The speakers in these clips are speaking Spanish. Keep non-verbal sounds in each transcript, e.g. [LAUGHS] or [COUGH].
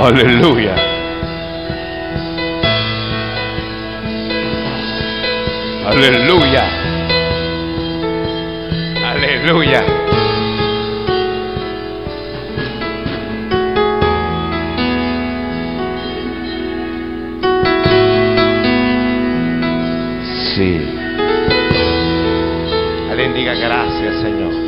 Aleluya. Aleluya. Aleluya. Sí. Alguien diga gracias, Señor.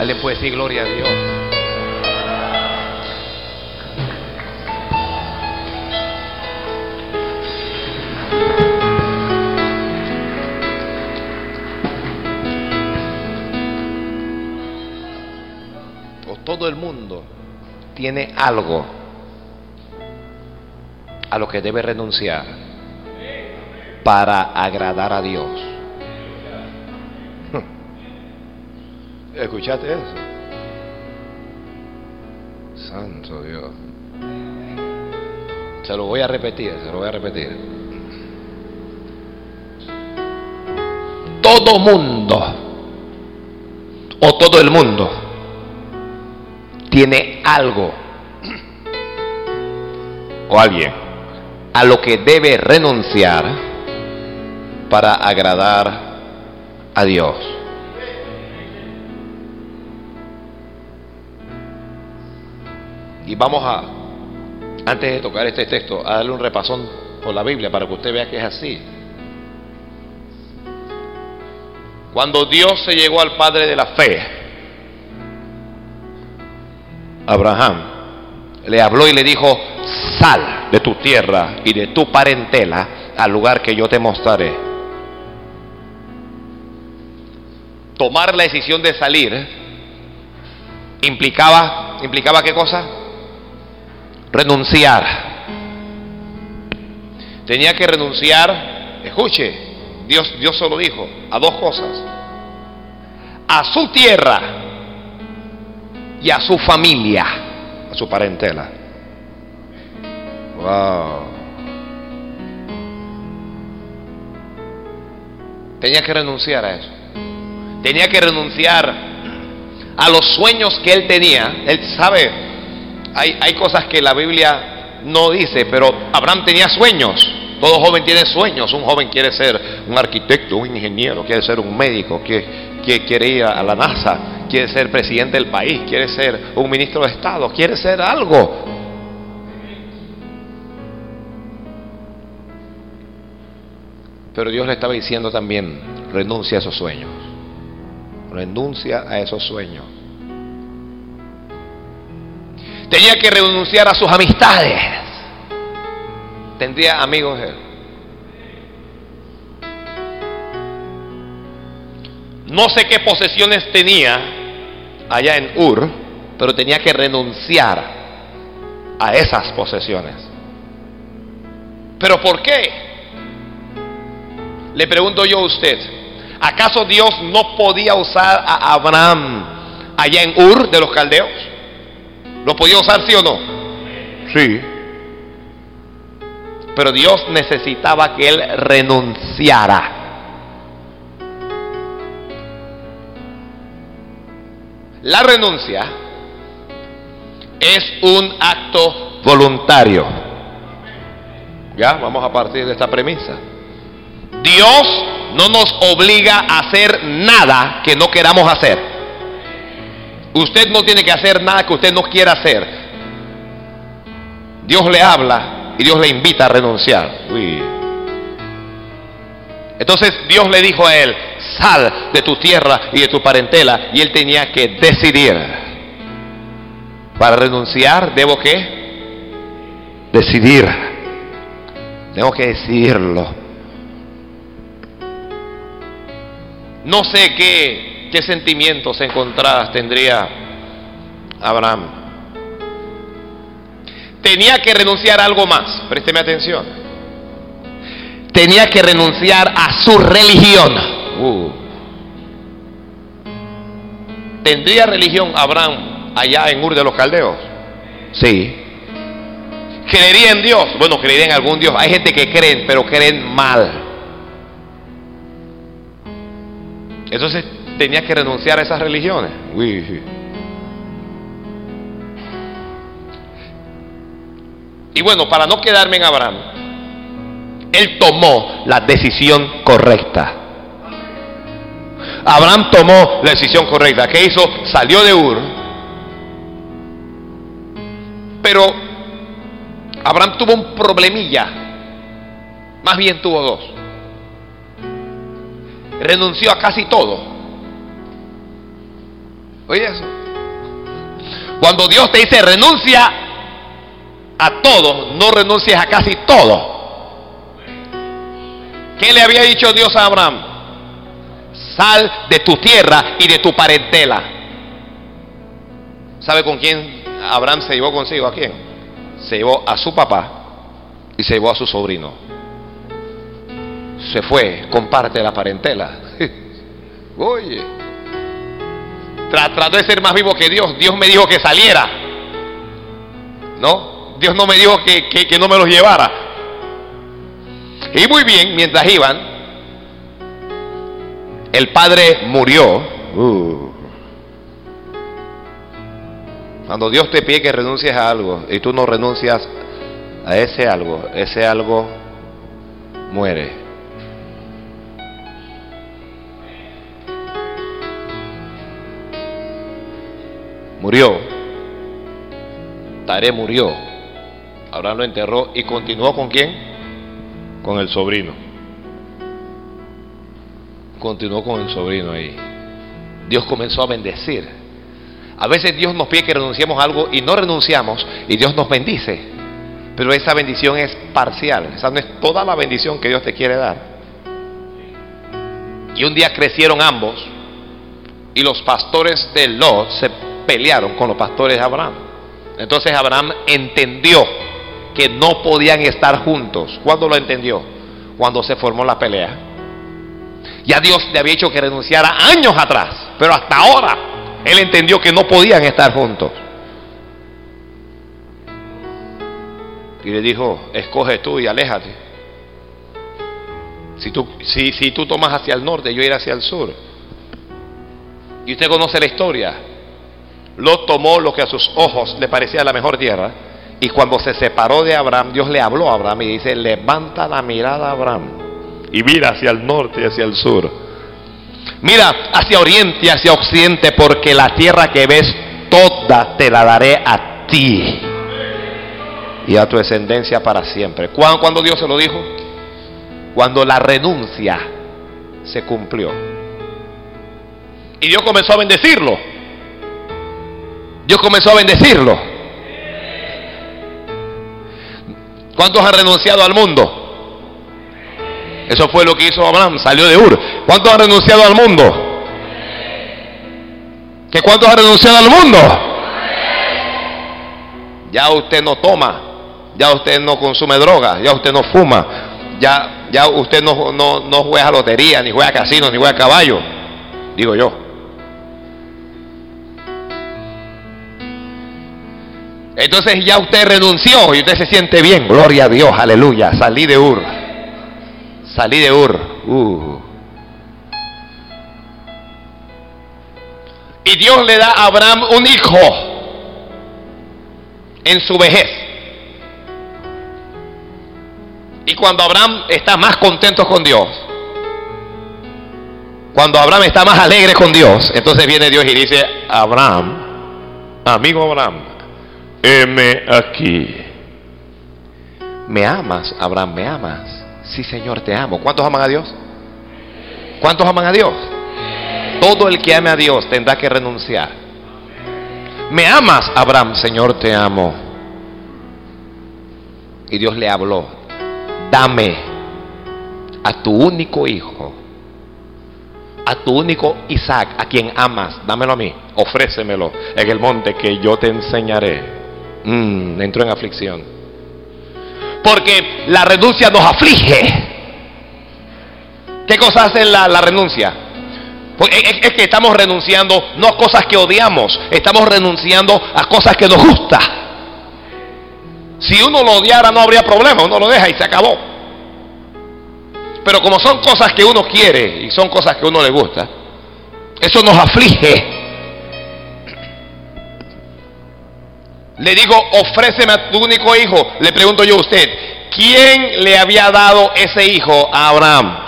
Alguien puede decir gloria a Dios. Todo el mundo tiene algo a lo que debe renunciar para agradar a Dios. ¿Escuchaste eso? Santo Dios. Se lo voy a repetir, se lo voy a repetir. Todo mundo, o todo el mundo, tiene algo o alguien a lo que debe renunciar para agradar a Dios. Y vamos a, antes de tocar este texto, a darle un repasón por la Biblia para que usted vea que es así. Cuando Dios se llegó al Padre de la fe, Abraham, le habló y le dijo, sal de tu tierra y de tu parentela al lugar que yo te mostraré. Tomar la decisión de salir implicaba, implicaba qué cosa? Renunciar. Tenía que renunciar, escuche, Dios, Dios solo dijo, a dos cosas. A su tierra y a su familia, a su parentela. Wow. Tenía que renunciar a eso. Tenía que renunciar a los sueños que él tenía. Él sabe, hay, hay cosas que la Biblia no dice, pero Abraham tenía sueños. Todo joven tiene sueños. Un joven quiere ser un arquitecto, un ingeniero, quiere ser un médico, quiere ir a la NASA, quiere ser presidente del país, quiere ser un ministro de Estado, quiere ser algo. Pero Dios le estaba diciendo también, renuncia a esos sueños. Renuncia a esos sueños. Tenía que renunciar a sus amistades. Tendría amigos. No sé qué posesiones tenía allá en Ur, pero tenía que renunciar a esas posesiones. ¿Pero por qué? Le pregunto yo a usted, ¿acaso Dios no podía usar a Abraham allá en Ur de los caldeos? ¿Lo podía usar sí o no? Sí. Pero Dios necesitaba que él renunciara. La renuncia es un acto voluntario. Ya, vamos a partir de esta premisa. Dios no nos obliga a hacer nada que no queramos hacer. Usted no tiene que hacer nada que usted no quiera hacer. Dios le habla y Dios le invita a renunciar. Entonces Dios le dijo a él, sal de tu tierra y de tu parentela. Y él tenía que decidir. Para renunciar, ¿debo qué? Decidir. Tengo que decidirlo. No sé qué, qué sentimientos encontradas tendría Abraham. Tenía que renunciar a algo más, présteme atención. Tenía que renunciar a su religión. Uh. ¿Tendría religión Abraham allá en Ur de los Caldeos? Sí. ¿Creería en Dios? Bueno, creería en algún Dios. Hay gente que creen, pero creen mal. Entonces tenía que renunciar a esas religiones. Y bueno, para no quedarme en Abraham, él tomó la decisión correcta. Abraham tomó la decisión correcta. ¿Qué hizo? Salió de Ur. Pero Abraham tuvo un problemilla. Más bien tuvo dos. Renunció a casi todo. Oye eso. Cuando Dios te dice renuncia a todo, no renuncies a casi todo. ¿Qué le había dicho Dios a Abraham? Sal de tu tierra y de tu parentela. ¿Sabe con quién Abraham se llevó consigo? ¿A quién? Se llevó a su papá y se llevó a su sobrino. Se fue con parte de la parentela. [LAUGHS] Oye, trató de ser más vivo que Dios. Dios me dijo que saliera. ¿No? Dios no me dijo que, que no me los llevara. Y muy bien, mientras iban, el padre murió. Uh. Cuando Dios te pide que renuncies a algo y tú no renuncias a ese algo, ese algo muere. Murió. Tare murió. Ahora lo enterró y continuó con quién? con el sobrino. Continuó con el sobrino ahí. Dios comenzó a bendecir. A veces Dios nos pide que renunciemos a algo y no renunciamos y Dios nos bendice. Pero esa bendición es parcial. Esa no es toda la bendición que Dios te quiere dar. Y un día crecieron ambos y los pastores de Lot se pelearon con los pastores de Abraham. Entonces Abraham entendió que no podían estar juntos. ¿Cuándo lo entendió? Cuando se formó la pelea. Ya Dios le había hecho que renunciara años atrás, pero hasta ahora él entendió que no podían estar juntos. Y le dijo, escoge tú y aléjate. Si tú, si, si tú tomas hacia el norte, yo iré hacia el sur. Y usted conoce la historia. Lo tomó lo que a sus ojos le parecía la mejor tierra y cuando se separó de Abraham, Dios le habló a Abraham y dice, levanta la mirada a Abraham y mira hacia el norte y hacia el sur. Mira hacia oriente y hacia occidente porque la tierra que ves toda te la daré a ti y a tu descendencia para siempre. ¿Cuándo, Dios se lo dijo? Cuando la renuncia se cumplió. Y Dios comenzó a bendecirlo. Dios comenzó a bendecirlo. ¿Cuántos han renunciado al mundo? Eso fue lo que hizo Abraham, salió de Ur. ¿Cuántos han renunciado al mundo? ¿Que cuántos han renunciado al mundo? Ya usted no toma, ya usted no consume droga, ya usted no fuma, ya, ya usted no, no, no juega lotería, ni juega casino, ni juega caballo, digo yo. Entonces ya usted renunció y usted se siente bien. Gloria a Dios, aleluya. Salí de Ur. Salí de Ur. Uh. Y Dios le da a Abraham un hijo en su vejez. Y cuando Abraham está más contento con Dios, cuando Abraham está más alegre con Dios, entonces viene Dios y dice, Abraham, amigo Abraham, heme aquí. ¿Me amas, Abraham? ¿Me amas? Sí, Señor, te amo. ¿Cuántos aman a Dios? ¿Cuántos aman a Dios? Todo el que ame a Dios tendrá que renunciar. ¿Me amas, Abraham? Señor, te amo. Y Dios le habló, dame a tu único hijo, a tu único Isaac, a quien amas, dámelo a mí, ofrécemelo en el monte que yo te enseñaré. Mm, entró en aflicción. Porque la renuncia nos aflige. ¿Qué cosa hace la, renuncia? Pues es, que estamos renunciando no a cosas que odiamos, estamos renunciando a cosas que nos gustan. Si uno lo odiara no habría problema, uno lo deja y se acabó. Pero como son cosas que uno quiere y son cosas que uno le gusta, Eso nos aflige. Le digo, ofréceme a tu único hijo. Le pregunto yo a usted, ¿quién le había dado ese hijo a Abraham?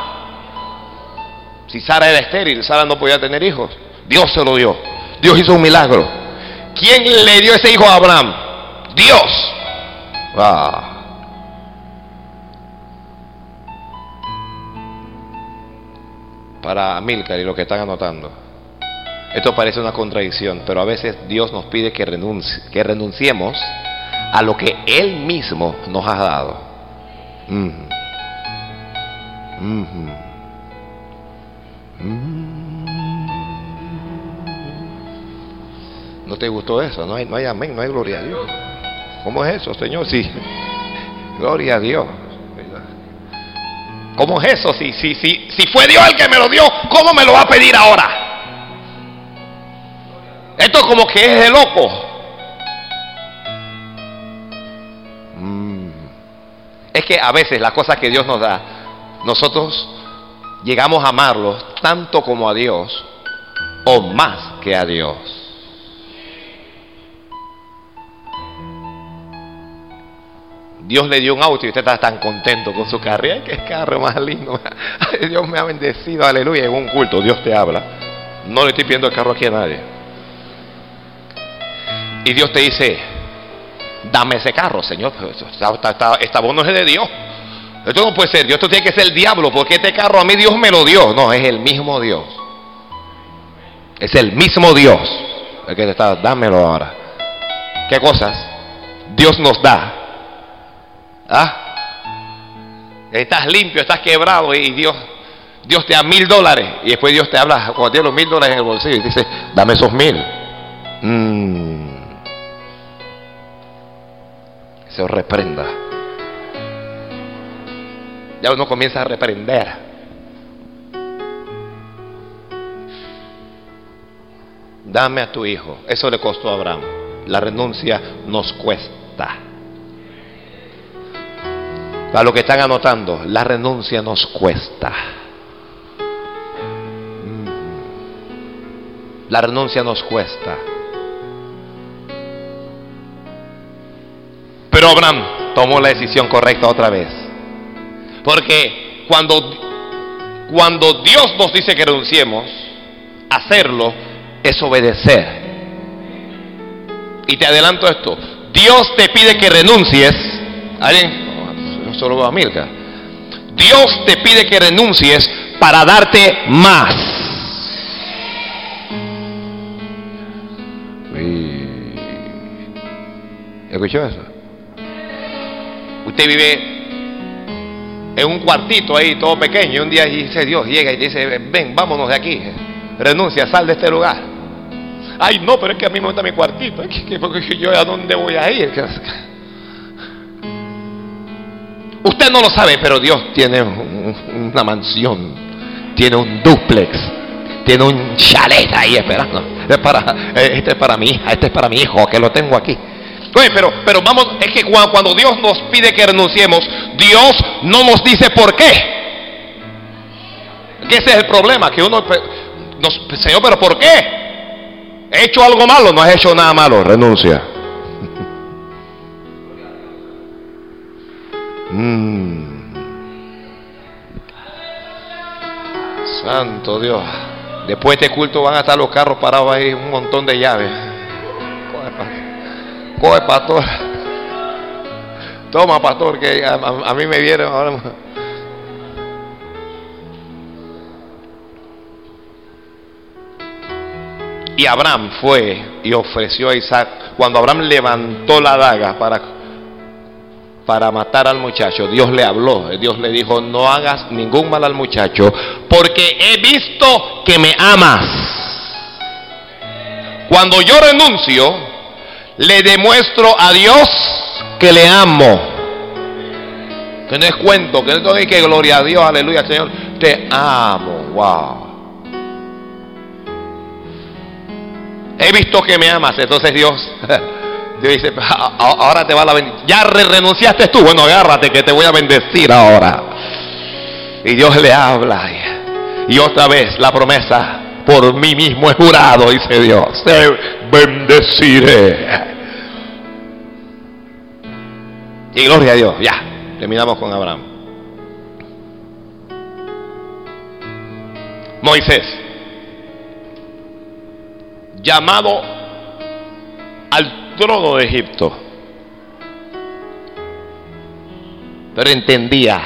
Si Sara era estéril, Sara no podía tener hijos. Dios se lo dio. Dios hizo un milagro. ¿Quién le dio ese hijo a Abraham? Dios. Ah. Para Milcar y lo que están anotando. Esto parece una contradicción, pero a veces Dios nos pide que, renuncie, que renunciemos a lo que Él mismo nos ha dado. ¿No te gustó eso? No hay, no hay amén, no hay gloria a Dios. ¿Cómo es eso, Señor? Sí. [LAUGHS] Gloria a Dios. ¿Cómo es eso? Si, si, si, si fue Dios el que me lo dio, ¿cómo me lo va a pedir ahora? Como que es de loco. Mm. Es que a veces las cosas que Dios nos da, nosotros llegamos a amarlos tanto como a Dios o más que a Dios. Dios le dio un auto y usted está tan contento con su carro. ¡Ay, qué carro más lindo! [LAUGHS] Dios me ha bendecido, aleluya. En un culto Dios te habla. No le estoy pidiendo el carro aquí a nadie. Y Dios te dice, dame ese carro, Señor. Esta, voz no es de Dios. Esto no puede ser Dios, esto tiene que ser el diablo, porque este carro a mí Dios me lo dio. No, es el mismo Dios. Es el mismo Dios. El que te está, dámelo ahora. ¿Qué cosas? Dios nos da. ¿Ah? Estás limpio, estás quebrado y Dios, Dios te da mil dólares. Y después Dios te habla, cuando tiene los mil dólares en el bolsillo y dice, dame esos mil. Mmm se os reprenda. Ya uno comienza a reprender. Dame a tu hijo. Eso le costó a Abraham. La renuncia nos cuesta. Para los que están anotando, la renuncia nos cuesta. La renuncia nos cuesta. Pero Abraham tomó la decisión correcta otra vez. Porque cuando, cuando Dios nos dice que renunciemos, hacerlo es obedecer. Y te adelanto esto. Dios te pide que renuncies. ¿Alguien? No solo a Milka. Dios te pide que renuncies para darte más. ¿Escuchó eso? Usted vive en un cuartito ahí, todo pequeño, y un día dice Dios, llega y dice, ven, vámonos de aquí, renuncia, sal de este lugar. Ay, no, pero es que a mí me gusta mi cuartito, porque yo a dónde voy a ir. Usted no lo sabe, pero Dios tiene una mansión, tiene un duplex, tiene un chalet ahí esperando. para, este es para mi hija, este es para mi hijo, que lo tengo aquí pero, pero vamos, es que cuando Dios nos pide que renunciemos, Dios no nos dice por qué. Que ese es el problema, que uno, nos, Señor, pero ¿por qué? ¿He hecho algo malo? No has hecho nada malo, renuncia. [LAUGHS] Mm. Santo Dios. Después de este culto van a estar los carros parados ahí, un montón de llaves. Coge, pastor. Toma, pastor, que a, mí me vieron ahora. Y Abraham fue y ofreció a Isaac. Cuando Abraham levantó la daga para, para matar al muchacho, Dios le habló. Dios le dijo, no hagas ningún mal al muchacho, porque he visto que me amas. Cuando yo renuncio, le demuestro a Dios que le amo. Que no es cuento, que no es que gloria a Dios, aleluya, Señor. Te amo, wow. He visto que me amas, entonces Dios, [LAUGHS] Dios dice, ahora te va la bendición. Ya renunciaste tú, bueno, agárrate que te voy a bendecir ahora. Y Dios le habla. Y otra vez la promesa, por mí mismo he jurado, dice Dios, te bendeciré. Y gloria a Dios, ya, terminamos con Abraham. Moisés, llamado al trono de Egipto, pero entendía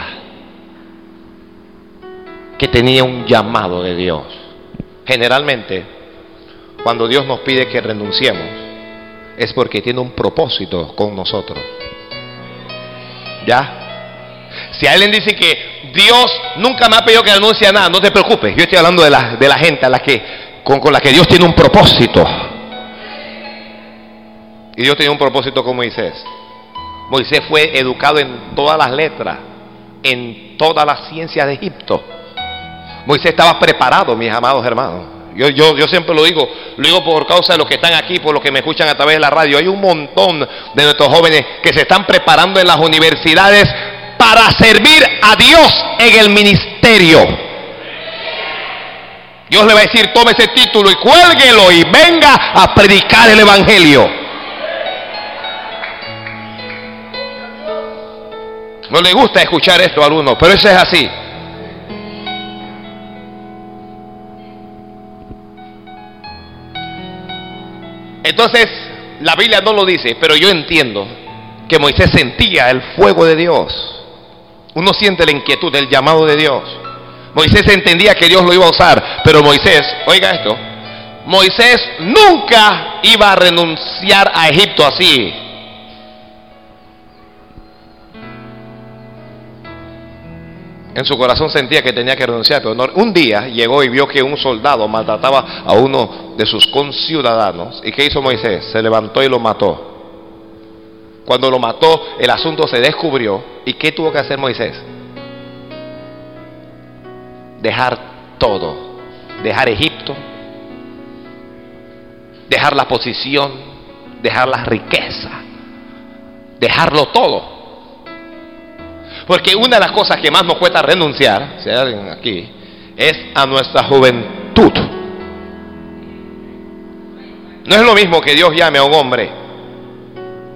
que tenía un llamado de Dios. Generalmente, cuando Dios nos pide que renunciemos, es porque tiene un propósito con nosotros. ¿Ya? Si alguien dice que Dios nunca me ha pedido que renuncie a nada, no te preocupes. Yo estoy hablando de la, de la gente a la que, con, con la que Dios tiene un propósito. Y Dios tenía un propósito con Moisés. Moisés fue educado en todas las letras, en todas las ciencias de Egipto. Moisés estaba preparado, mis amados hermanos. Yo, yo, yo siempre lo digo, lo digo por causa de los que están aquí, por los que me escuchan a través de la radio. Hay un montón de nuestros jóvenes que se están preparando en las universidades para servir a Dios en el ministerio. Dios le va a decir, tome ese título y cuélguelo y venga a predicar el Evangelio. No le gusta escuchar esto a algunos, pero eso es así. Entonces, la Biblia no lo dice, pero yo entiendo que Moisés sentía el fuego de Dios. Uno siente la inquietud, el llamado de Dios. Moisés entendía que Dios lo iba a usar, pero Moisés, oiga esto, Moisés nunca iba a renunciar a Egipto así. En su corazón sentía que tenía que renunciar, pero no- un día llegó y vio que un soldado maltrataba a uno de sus conciudadanos. ¿Y qué hizo Moisés? Se levantó y lo mató. Cuando lo mató, el asunto se descubrió. ¿Y qué tuvo que hacer Moisés? Dejar todo. Dejar Egipto. Dejar la posición. Dejar la riqueza. Dejarlo todo. Porque una de las cosas que más nos cuesta renunciar, si hay alguien aquí, es a nuestra juventud. No es lo mismo que Dios llame a un hombre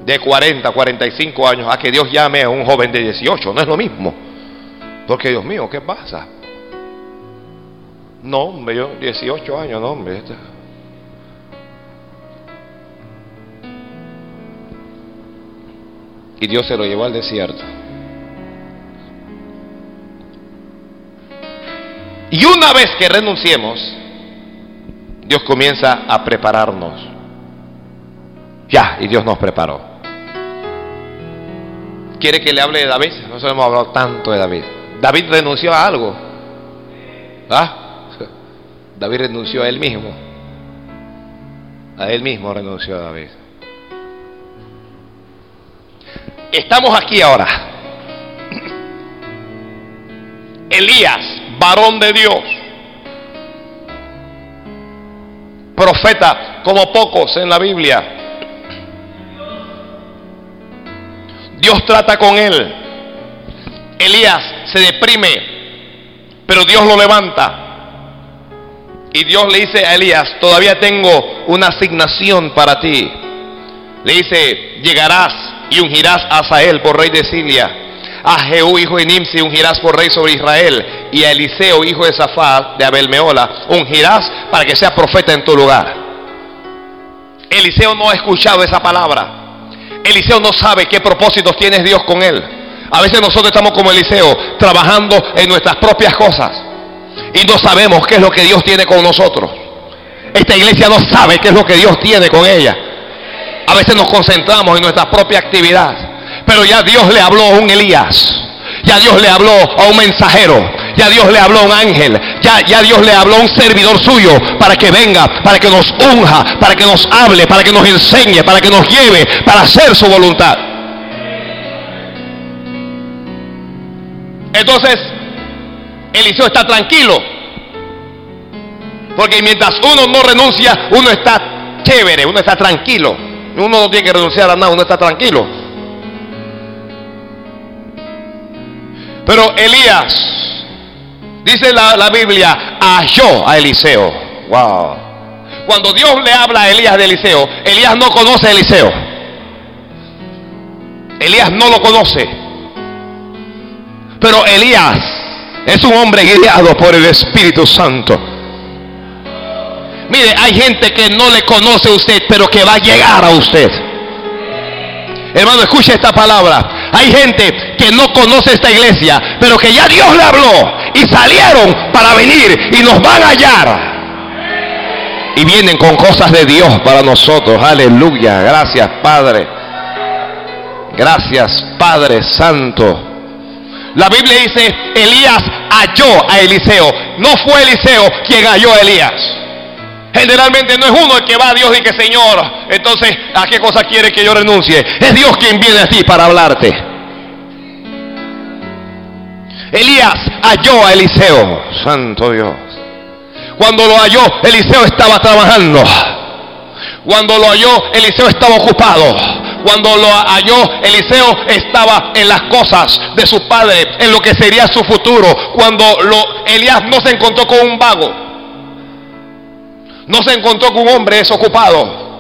de 40, 45 años a que Dios llame a un joven de 18. No es lo mismo. Porque Dios mío, ¿qué pasa? No, hombre, yo 18 años, no, hombre. este- Y Dios se lo llevó al desierto. Y una vez que renunciemos, Dios comienza a prepararnos. Ya, y Dios nos preparó. ¿Quiere que le hable de David? Nosotros hemos hablado tanto de David. David renunció a algo. ¿Ah? [LAUGHS] David renunció a él mismo. A él mismo renunció a David. Estamos aquí ahora. [CLEARS THROAT] Elías, varón de Dios, profeta como pocos en la Biblia. Dios trata con él. Elías se deprime, pero Dios lo levanta. Y Dios le dice a Elías, todavía tengo una asignación para ti. Le dice, llegarás y ungirás a Asael por rey de Siria. A Jehú, hijo de Nimsi, ungirás por rey sobre Israel. Y a Eliseo, hijo de Safat, de Abelmeola, ungirás para que sea profeta en tu lugar. Eliseo no ha escuchado esa palabra. Eliseo no sabe qué propósitos tiene Dios con él. A veces nosotros estamos como Eliseo, trabajando en nuestras propias cosas. Y no sabemos qué es lo que Dios tiene con nosotros. Esta iglesia no sabe qué es lo que Dios tiene con ella. A veces nos concentramos en nuestra propia actividad. Pero ya Dios le habló a un Elías. Ya Dios le habló a un mensajero. Ya Dios le habló a un ángel. Ya, ya Dios le habló a un servidor suyo para que venga, para que nos unja, para que nos hable, para que nos enseñe, para que nos lleve, para hacer su voluntad. Entonces, Eliseo está tranquilo. Porque mientras uno no renuncia, uno está chévere, uno está tranquilo. Uno no tiene que renunciar a nada, uno está tranquilo. Pero Elías, dice la, la Biblia, halló a Eliseo. Wow. Cuando Dios le habla a Elías de Eliseo, Elías no conoce a Eliseo. Elías no lo conoce. Pero Elías es un hombre guiado por el Espíritu Santo. Mire, hay gente que no le conoce a usted, pero que va a llegar a usted. Hermano, escuche esta palabra. Hay gente que no conoce esta iglesia, pero que ya Dios le habló y salieron para venir y nos van a hallar. Y vienen con cosas de Dios para nosotros. Aleluya. Gracias, Padre. Gracias, Padre Santo. La Biblia dice, Elías halló a Eliseo. No fue Eliseo quien halló a Elías. Generalmente no es uno el que va a Dios y que Señor, entonces, ¿a qué cosa quiere que yo renuncie? Es Dios quien viene a ti para hablarte. Elías halló a Eliseo, santo Dios. Cuando lo halló, Eliseo estaba trabajando. Cuando lo halló, Eliseo estaba ocupado. Cuando lo halló, Eliseo estaba en las cosas de su padre, en lo que sería su futuro. Cuando lo, Elías no se encontró con un vago. No se encontró con un hombre desocupado.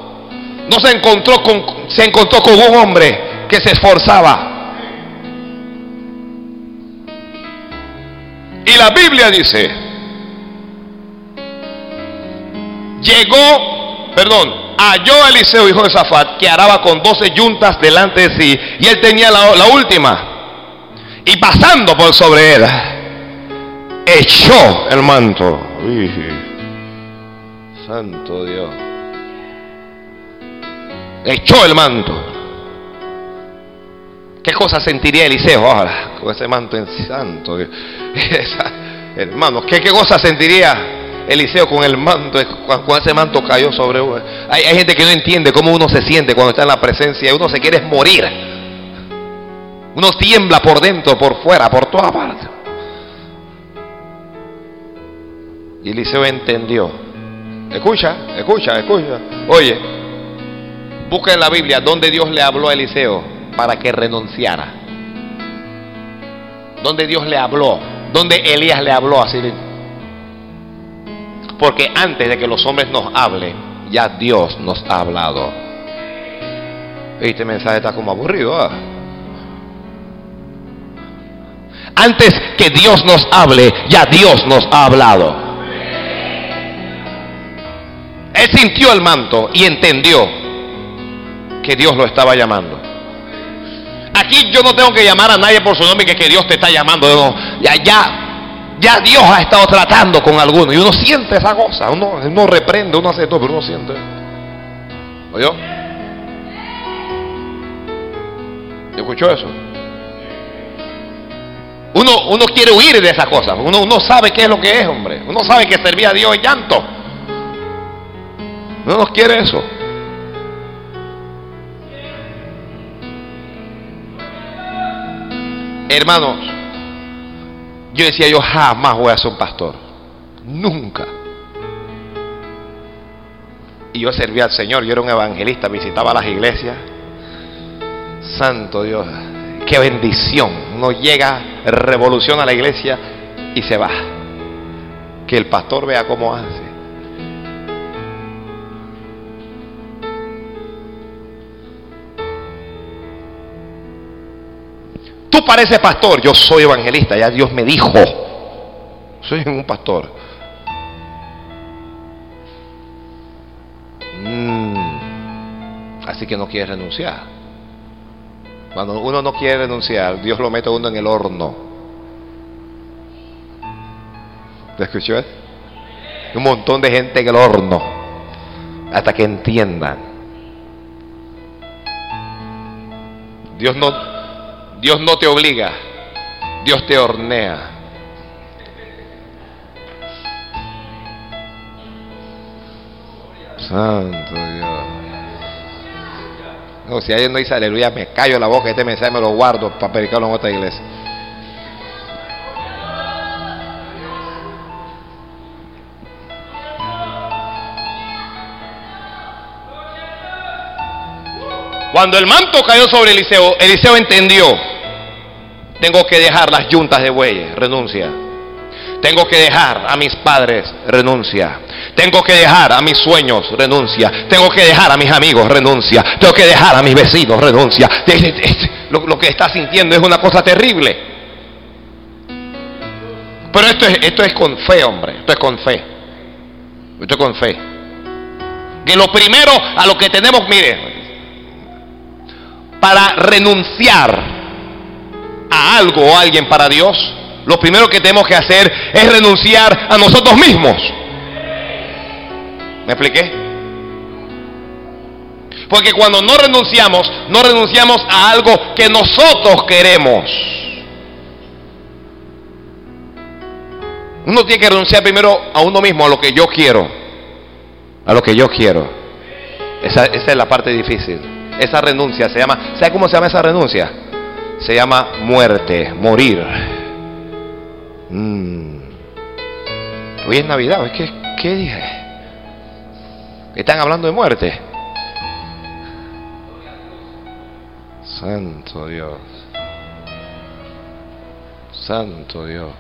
No se encontró con, se encontró con un hombre que se esforzaba. Y la Biblia dice, llegó, perdón, halló a Eliseo, hijo de Zafat, que araba con doce yuntas delante de sí, y él tenía la, la última. Y pasando por sobre él, echó el manto. Santo Dios. Echó el manto. ¿Qué cosa sentiría Eliseo ahora con ese manto en santo? [LAUGHS] Hermanos, ¿qué, ¿qué cosa sentiría Eliseo con el manto? Cuando ese manto cayó sobre uno. Hay, hay gente que no entiende cómo uno se siente cuando está en la presencia. Uno se quiere morir. Uno tiembla por dentro, por fuera, por toda parte. Y Eliseo entendió Escucha, escucha, escucha. Oye, busca en la Biblia donde Dios le habló a Eliseo para que renunciara. Donde Dios le habló, donde Elías le habló así. Porque antes de que los hombres nos hablen, ya Dios nos ha hablado. Este mensaje está como aburrido. ¿ah? Antes que Dios nos hable, ya Dios nos ha hablado. Él sintió el manto y entendió que Dios lo estaba llamando. Aquí yo no tengo que llamar a nadie por su nombre que, Dios te está llamando. ya, ya, Dios ha estado tratando con alguno y uno siente esa cosa. Uno, uno reprende, uno hace todo, pero uno siente. ¿Oyó? ¿Escuchó eso? Uno, uno quiere huir de esas cosas. Uno, uno sabe qué es lo que es, hombre. Uno sabe que servía a Dios en llanto. No nos quiere eso. Hermanos, yo decía, yo jamás voy a ser un pastor. Nunca. Y yo servía al Señor, yo era un evangelista, visitaba las iglesias. Santo Dios, qué bendición. Uno llega, revoluciona la iglesia y se va. Que el pastor vea cómo hace. Tú pareces pastor, yo soy evangelista, ya Dios me dijo. Soy un pastor. Mm, así que no quieres renunciar. Cuando uno no quiere renunciar, Dios lo mete a uno en el horno. ¿Te escuchó? Un montón de gente en el horno. Hasta que entiendan. Dios no, Dios no te obliga, Dios te hornea. Santo Dios. No, si alguien no dice aleluya, me callo la boca, este mensaje me lo guardo para predicarlo en otra iglesia. Cuando el manto cayó sobre Eliseo, Eliseo entendió, tengo que dejar las yuntas de bueyes, renuncia. Tengo que dejar a mis padres, renuncia. Tengo que dejar a mis sueños, renuncia. Tengo que dejar a mis amigos, renuncia. Tengo que dejar a mis vecinos, renuncia. Lo, que está sintiendo es una cosa terrible. Pero esto es, esto es con fe, hombre. Esto es con fe. Esto es con fe. Que lo primero a lo que tenemos, mire, para renunciar a algo o a alguien para Dios, lo primero que tenemos que hacer es renunciar a nosotros mismos. ¿Me expliqué? Porque cuando no renunciamos, no renunciamos a algo que nosotros queremos. Uno tiene que renunciar primero a uno mismo, a lo que yo quiero. A lo que yo quiero. Esa, esa es la parte difícil. Esa renuncia se llama, ¿sabe cómo se llama esa renuncia? Se llama muerte, morir. Mm. Hoy es Navidad, ¿qué, ¿qué dije? Están hablando de muerte. Santo Dios. Santo Dios.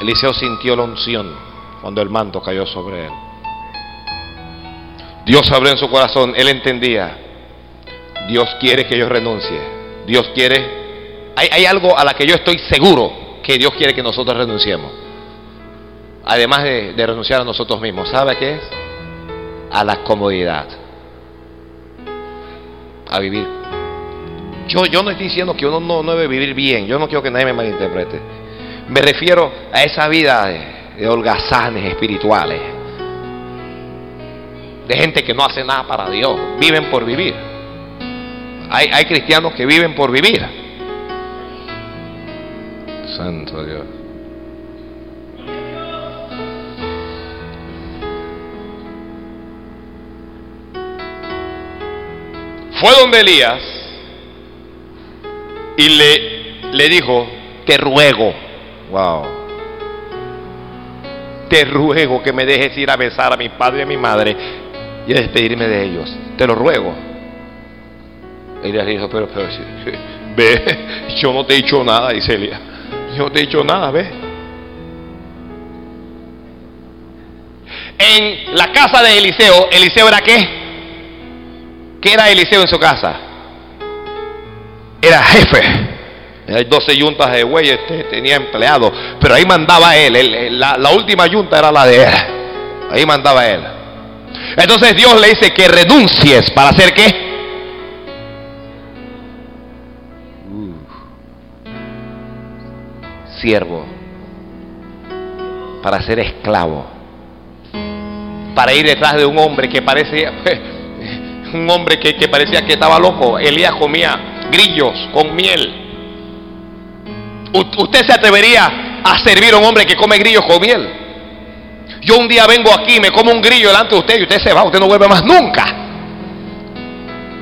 Eliseo sintió la unción cuando el manto cayó sobre él. Dios abrió en su corazón, él entendía, Dios quiere que yo renuncie, Dios quiere, hay, algo a la que yo estoy seguro que Dios quiere que nosotros renunciemos, además de, renunciar a nosotros mismos, ¿sabe qué es? A la comodidad, a vivir. Yo, yo no estoy diciendo que uno no, no debe vivir bien, yo no quiero que nadie me malinterprete. Me refiero a esa vida de, de holgazanes espirituales, de gente que no hace nada para Dios, viven por vivir. Hay, hay cristianos que viven por vivir. Santo Dios. Fue donde Elías y le, le dijo, te ruego, wow, te ruego que me dejes ir a besar a mi padre y a mi madre y a despedirme de ellos. Te lo ruego. Elías dijo, pero, pero, ve, yo no te he dicho nada, dice Elías. Yo no te he dicho nada, ve. En la casa de Eliseo, ¿Eliseo era qué? ¿Qué era Eliseo en su casa? Era jefe. Hay 12 yuntas de bueyes, tenía empleados, pero ahí mandaba él, la, última yunta era la de él, ahí mandaba él. Entonces Dios le dice que renuncies para hacer qué? siervo, para ser esclavo, para ir detrás de un hombre que parecía, [LAUGHS] un hombre que parecía que estaba loco. Elías comía grillos con miel. ¿Usted se atrevería a servir a un hombre que come grillos con miel? Yo un día vengo aquí me como un grillo delante de usted y usted se va, usted no vuelve más nunca.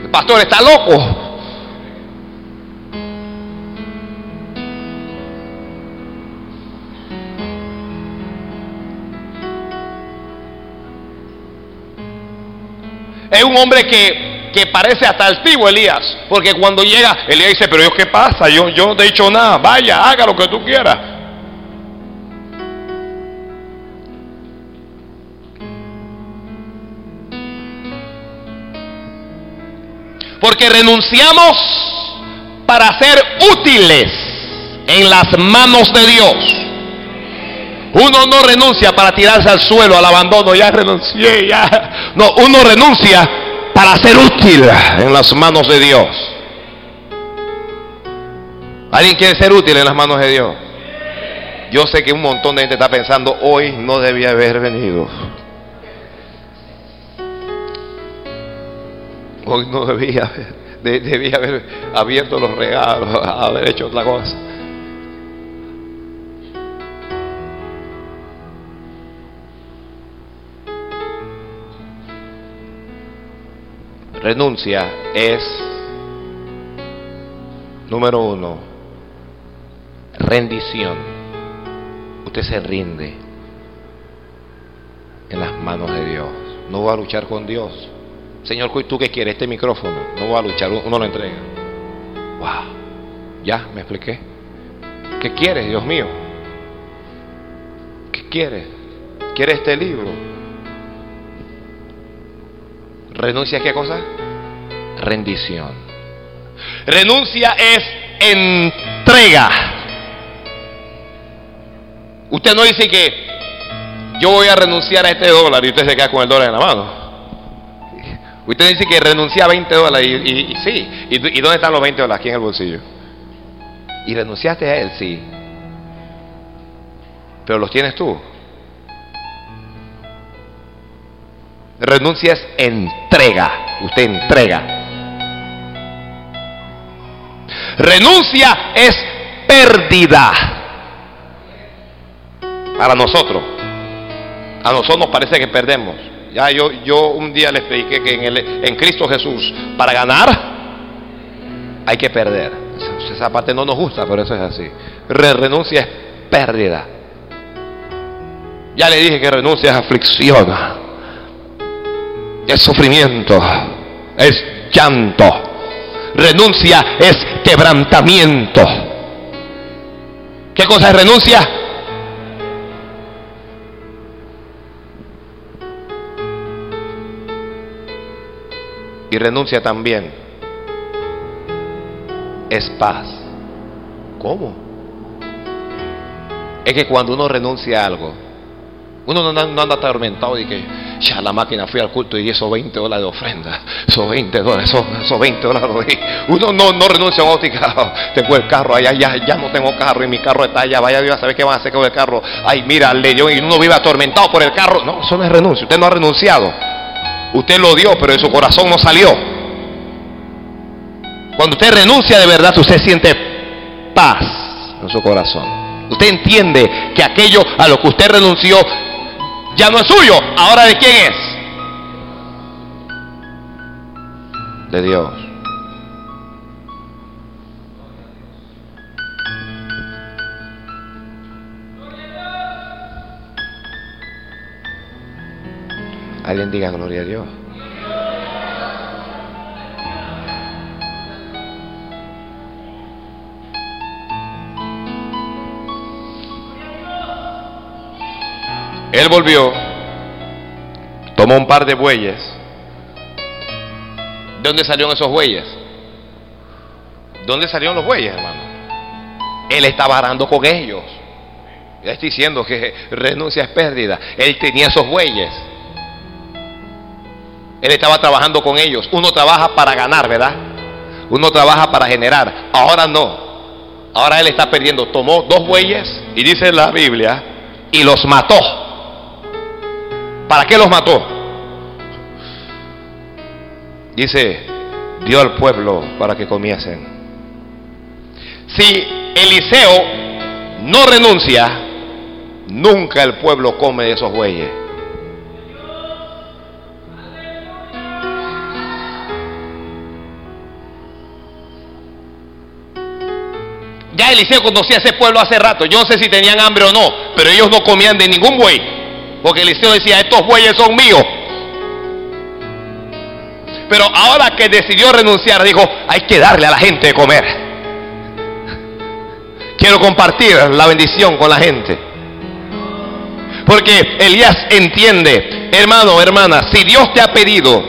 El pastor está loco. Es un hombre que que parece hasta altivo Elías, porque cuando llega, Elías dice, pero yo qué pasa, yo, yo no te he dicho nada, vaya, haga lo que tú quieras. Porque renunciamos para ser útiles en las manos de Dios. Uno no renuncia para tirarse al suelo, al abandono, ya renuncié, ya. No, uno renuncia para ser útil en las manos de Dios. ¿Alguien quiere ser útil en las manos de Dios? Yo sé que un montón de gente está pensando, hoy no debía haber venido. Hoy no debía, debía haber abierto los regalos, haber hecho otra cosa. Renuncia es, número uno, rendición. Usted se rinde en las manos de Dios. No va a luchar con Dios. Señor, ¿tú qué quieres? Este micrófono. No va a luchar, uno lo entrega. Wow. Ya, me expliqué. ¿Qué quieres, Dios mío? ¿Qué quieres? ¿Quieres este libro? ¿Renuncia a qué cosa? Rendición. Renuncia es entrega. Usted no dice que yo voy a renunciar a este dólar y usted se queda con el dólar en la mano. Usted dice que renuncia a 20 dólares y, sí. ¿Y, dónde están los 20 dólares? Aquí en el bolsillo. Y renunciaste a él, sí. Pero los tienes tú. Renuncia es entrega. Usted entrega. Renuncia es pérdida. Para nosotros. A nosotros nos parece que perdemos. Ya yo, yo un día le expliqué que en, el, en Cristo Jesús, para ganar, hay que perder. Esa parte no nos gusta, pero eso es así. renuncia es pérdida. Ya le dije que renuncia es aflicción, es sufrimiento, es llanto. Renuncia es quebrantamiento. ¿Qué cosa es renuncia? y renuncia también, es paz. ¿Cómo? Es que cuando uno renuncia a algo, uno no, anda atormentado y que ya la máquina fui al culto y esos 20 dólares de ofrenda, esos 20 dólares, esos, 20 dólares. Uno no, no renuncia a óptica, [LAUGHS] tengo el carro, allá ya, ya no tengo carro y mi carro está allá, vaya Dios a saber qué van a hacer con el carro. Ay, mira, leyó y uno vive atormentado por el carro. No, eso no es renuncia, usted no ha renunciado. Usted lo dio, pero de su corazón no salió. Cuando usted renuncia de verdad, usted siente paz en su corazón. Usted entiende que aquello a lo que usted renunció ya no es suyo. Ahora de quién es? De Dios. Alguien diga gloria a Dios. Él volvió, tomó un par de bueyes. ¿De dónde salieron esos bueyes? ¿Dónde salieron los bueyes, hermano? Él estaba arando con ellos. Ya estoy diciendo que renuncia es pérdida. Él tenía esos bueyes. Él estaba trabajando con ellos. Uno trabaja para ganar, ¿verdad? Uno trabaja para generar. Ahora no. Ahora él está perdiendo. Tomó dos bueyes y dice la Biblia y los mató. ¿Para qué los mató? Dice, dio al pueblo para que comiesen. Si Eliseo no renuncia, nunca el pueblo come de esos bueyes. Ya Eliseo conocía a ese pueblo hace rato. Yo no sé si tenían hambre o no, pero ellos no comían de ningún buey. Porque Eliseo decía, estos bueyes son míos. Pero ahora que decidió renunciar, dijo, hay que darle a la gente de comer. Quiero compartir la bendición con la gente. Porque Elías entiende, hermano, hermana, si Dios te ha pedido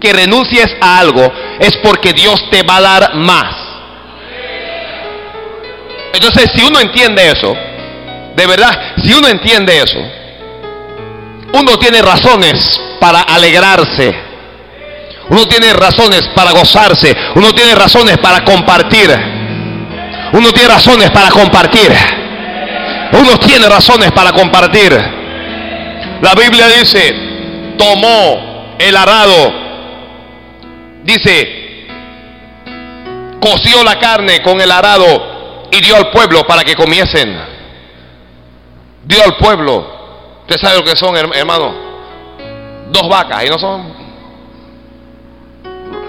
que renuncies a algo, es porque Dios te va a dar más. Entonces, si uno entiende eso, de verdad, si uno entiende eso, uno tiene razones para alegrarse. Uno tiene razones para gozarse. Uno tiene razones para compartir. Uno tiene razones para compartir. Uno tiene razones para compartir. La Biblia dice, tomó el arado. Dice, coció la carne con el arado y dio al pueblo para que comiesen. Dio al pueblo. Usted sabe lo que son, hermano. Dos vacas y no son.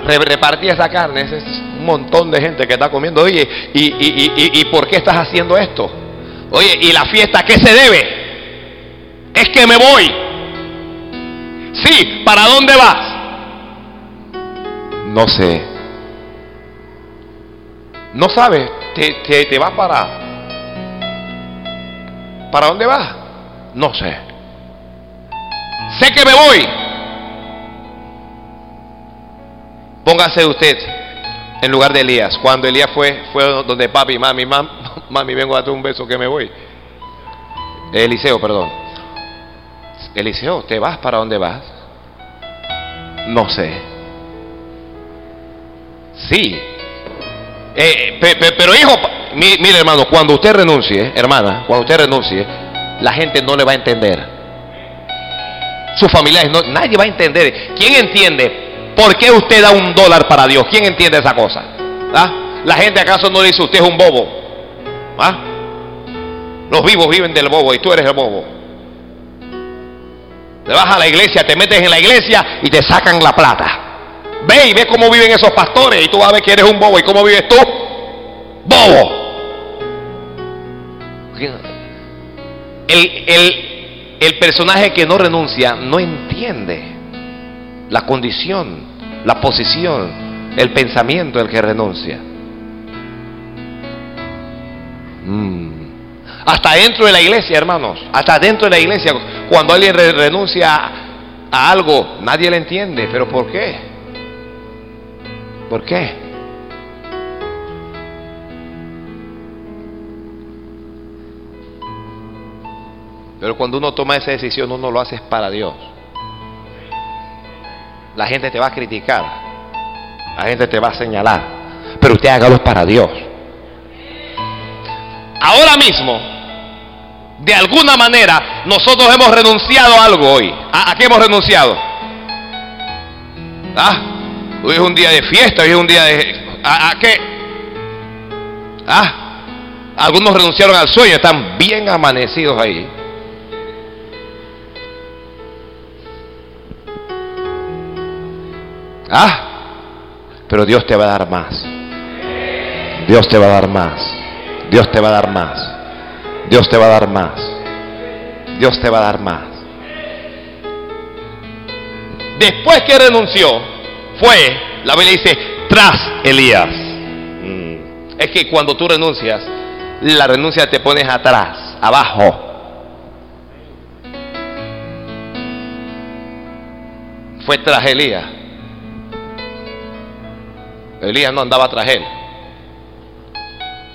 Repartía esa carne. Es un montón de gente que está comiendo. Oye, ¿y, y, y, por qué estás haciendo esto? Oye, ¿y la fiesta qué se debe? Es que me voy. Sí, ¿para dónde vas? No sé. No sabes te, te, te va para ¿Para dónde vas? No sé. Sé que me voy. Póngase usted en lugar de Elías. Cuando Elías fue, fue donde papi, mami, mami, [LAUGHS] mami, vengo a darte un beso que me voy. Eliseo, perdón. Eliseo, ¿te vas para dónde vas? No sé. Sí. Eh, pero hijo, mire hermano, cuando usted renuncie, hermana, cuando usted renuncie, la gente no le va a entender. Sus familiares, no, nadie va a entender. ¿Quién entiende por qué usted da un dólar para Dios? ¿Quién entiende esa cosa? ¿Ah? La gente acaso no dice usted es un bobo. ¿Ah? Los vivos viven del bobo y tú eres el bobo. Te vas a la iglesia, te metes en la iglesia y te sacan la plata. Ve y ve cómo viven esos pastores y tú vas a ver que eres un bobo y cómo vives tú. Bobo. El, el personaje que no renuncia no entiende la condición, la posición, el pensamiento del que renuncia. Mm. Hasta dentro de la iglesia, hermanos. Hasta dentro de la iglesia. Cuando alguien renuncia a algo, nadie le entiende. ¿Pero por qué? ¿Por qué? Pero cuando uno toma esa decisión, uno lo hace para Dios. La gente te va a criticar. La gente te va a señalar. Pero usted hágalo para Dios. Ahora mismo, de alguna manera, nosotros hemos renunciado a algo hoy. ¿A, qué hemos renunciado? ¿Ah? Hoy es un día de fiesta, hoy es un día de... ¿A, a qué? ¿Ah? Algunos renunciaron al sueño, están bien amanecidos ahí. Ah, pero Dios te va a dar más. Dios te va a dar más. Dios te va a dar más. Dios te va a dar más. Dios te va a dar más. Después que renunció, fue, la Biblia dice, tras Elías. Mm. Es que cuando tú renuncias, la renuncia te pones atrás, abajo. Fue tras Elías. Elías no andaba tras él.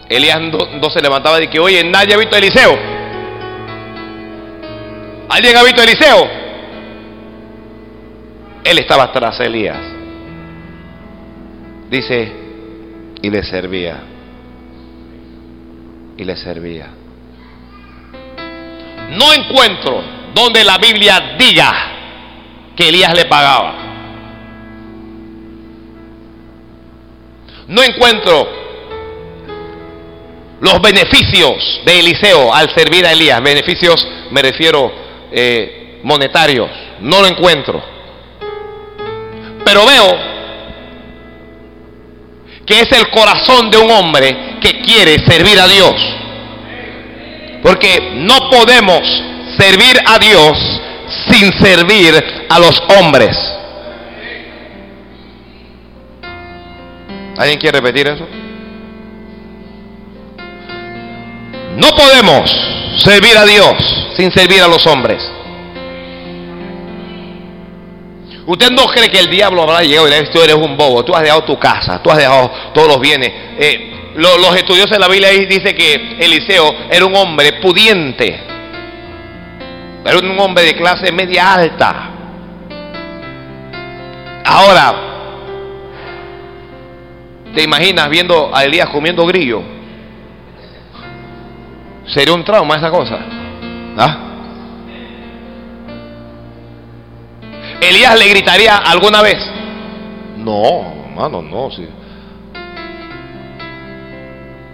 Elías no, se levantaba y que, oye, nadie ha visto a Eliseo. ¿Alguien ha visto a Eliseo? Él estaba tras Elías. Dice, y le servía. Y le servía. No encuentro donde la Biblia diga que Elías le pagaba. No encuentro los beneficios de Eliseo al servir a Elías. Beneficios me refiero eh, monetarios. No lo encuentro. Pero veo que es el corazón de un hombre que quiere servir a Dios. Porque no podemos servir a Dios sin servir a los hombres. ¿Alguien quiere repetir eso? No podemos servir a Dios sin servir a los hombres. Usted no cree que el diablo habrá llegado y le tú eres un bobo, tú has dejado tu casa, tú has dejado todos los bienes. Eh, los estudiosos de la Biblia dicen que Eliseo era un hombre pudiente, era un hombre de clase media alta. Ahora, ¿te imaginas viendo a Elías comiendo grillo? Sería un trauma esa cosa. ¿Ah? Elías le gritaría alguna vez. No, hermano, no. Sí.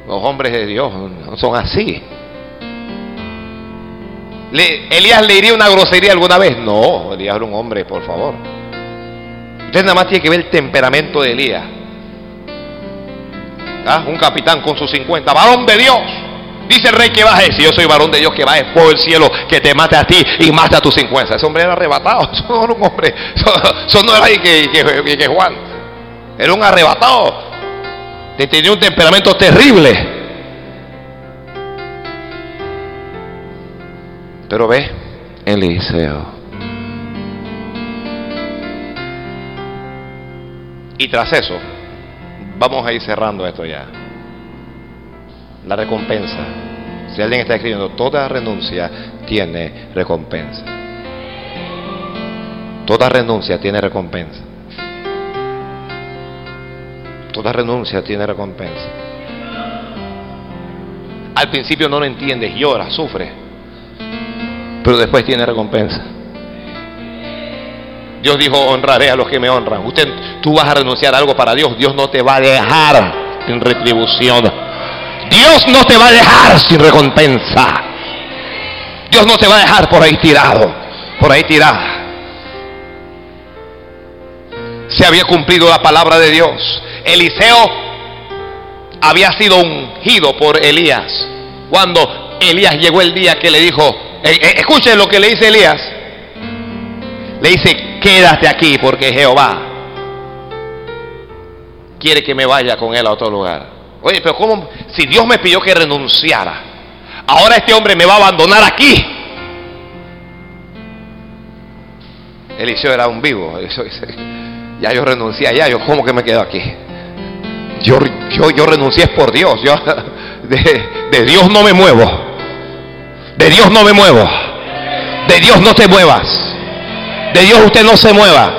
Los hombres de Dios son así. Elías le diría una grosería alguna vez. No, Elías era un hombre, por favor. Usted nada más tiene que ver el temperamento de Elías. Un capitán con sus 50, varón de Dios. Dice el rey que baje. Si yo soy varón de Dios, que baje por el cielo, que te mate a ti y mate a tus 50. Ese hombre era arrebatado. [LAUGHS] Eso no era un hombre. Eso, no era que, que, que, Juan. Era un arrebatado. Tenía un temperamento terrible. Pero ve, Eliseo. Y tras eso, vamos a ir cerrando esto ya. La recompensa. Si alguien está escribiendo, toda renuncia tiene recompensa. Toda renuncia tiene recompensa. Toda renuncia tiene recompensa. Al principio no lo entiendes, llora, sufre, pero después tiene recompensa. Dios dijo, honraré a los que me honran. Usted, tú vas a renunciar a algo para Dios, Dios no te va a dejar sin retribución. Dios no te va a dejar sin recompensa. Dios no te va a dejar por ahí tirado, por ahí tirada. Se había cumplido la palabra de Dios. Eliseo había sido ungido por Elías. Cuando Elías llegó el día que le dijo, eh, eh, escuchen lo que le dice Elías. Le dice, quédate aquí porque Jehová quiere que me vaya con él a otro lugar. Oye, pero ¿cómo? Si Dios me pidió que renunciara, ahora este hombre me va a abandonar aquí. Eliseo era un vivo. Ya yo renuncié allá, yo cómo que me quedo aquí. Yo, yo, yo renuncié por Dios. Yo de Dios no me muevo. De Dios no me muevo. De Dios no te muevas. De Dios usted no se mueva.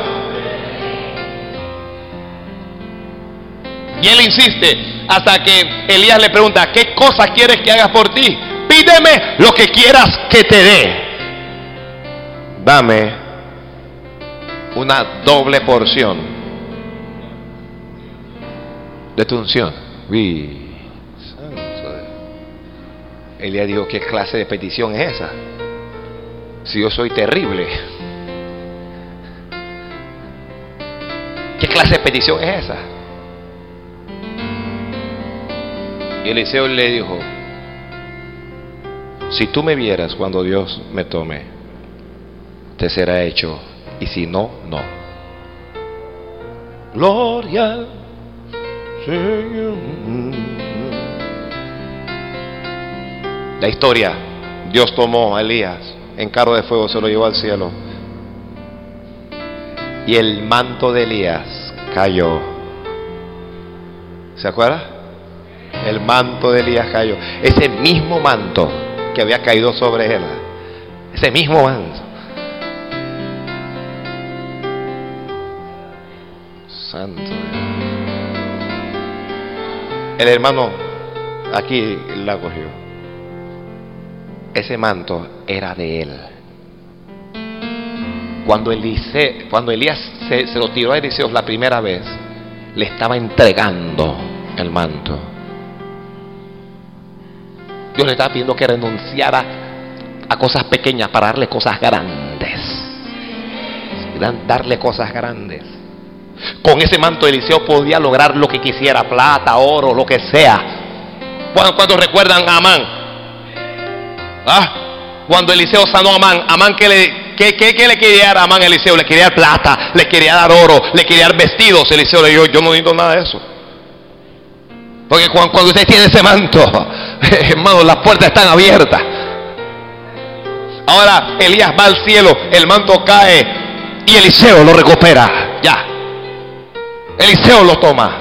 Y él insiste hasta que Elías le pregunta, ¿qué cosa quieres que haga por ti? Pídeme lo que quieras que te dé. Dame una doble porción de tu unción. Elías dijo, ¿qué clase de petición es esa? Si yo soy terrible. ¿Qué clase de petición es esa? Y Eliseo le dijo, si tú me vieras cuando Dios me tome, te será hecho, y si no, no. Gloria la historia, Dios tomó a Elías en carro de fuego, se lo llevó al cielo. Y el manto de Elías cayó. ¿Se acuerda? El manto de Elías cayó. Ese mismo manto que había caído sobre él. Ese mismo manto. Santo. El hermano aquí la cogió. Ese manto era de él. Cuando, cuando Elías se, se, lo tiró a Eliseo la primera vez, le estaba entregando el manto. Dios le estaba pidiendo que renunciara a cosas pequeñas para darle cosas grandes. Darle cosas grandes. Con ese manto Eliseo podía lograr lo que quisiera, plata, oro, lo que sea. ¿Cuántos recuerdan a Amán? ¿Ah? Cuando Eliseo sanó a Amán, Amán que le, qué, qué, le quería dar a Amán Eliseo? Le quería dar plata, le quería dar oro, le quería dar vestidos. Eliseo le dijo, yo no necesito nada de eso. Porque cuando, cuando usted tiene ese manto, [LAUGHS] hermano, las puertas están abiertas. Ahora Elías va al cielo, el manto cae y Eliseo lo recupera. Ya. Eliseo lo toma.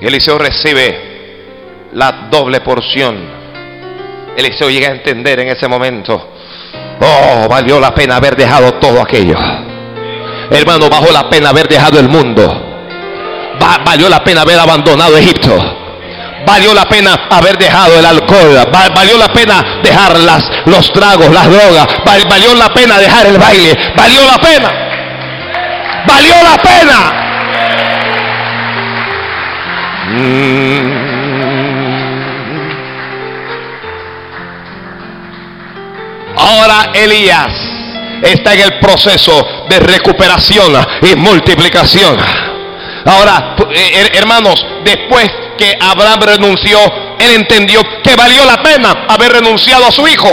Y Eliseo recibe la doble porción. Eliseo llega a entender en ese momento. Oh, valió la pena haber dejado todo aquello. Hermano, bajó la pena haber dejado el mundo. valió la pena haber abandonado Egipto. Valió la pena haber dejado el alcohol. Valió la pena dejar las, los tragos, las drogas. Valió la pena dejar el baile. Valió la pena valió la pena. Mm. Ahora Elías está en el proceso de recuperación y multiplicación. Ahora, eh, hermanos, después que Abraham renunció, él entendió que valió la pena haber renunciado a su hijo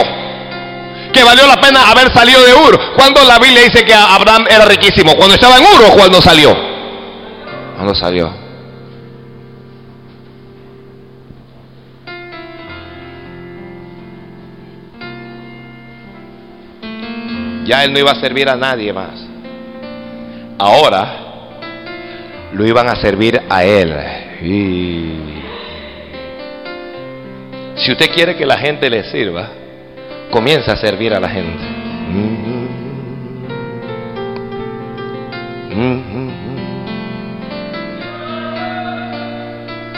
que valió la pena haber salido de Ur. Cuando la Biblia dice que Abraham era riquísimo, cuando estaba en Ur o cuando salió. Cuando salió. Ya él no iba a servir a nadie más. Ahora lo iban a servir a él. Y si usted quiere que la gente le sirva, comienza a servir a la gente.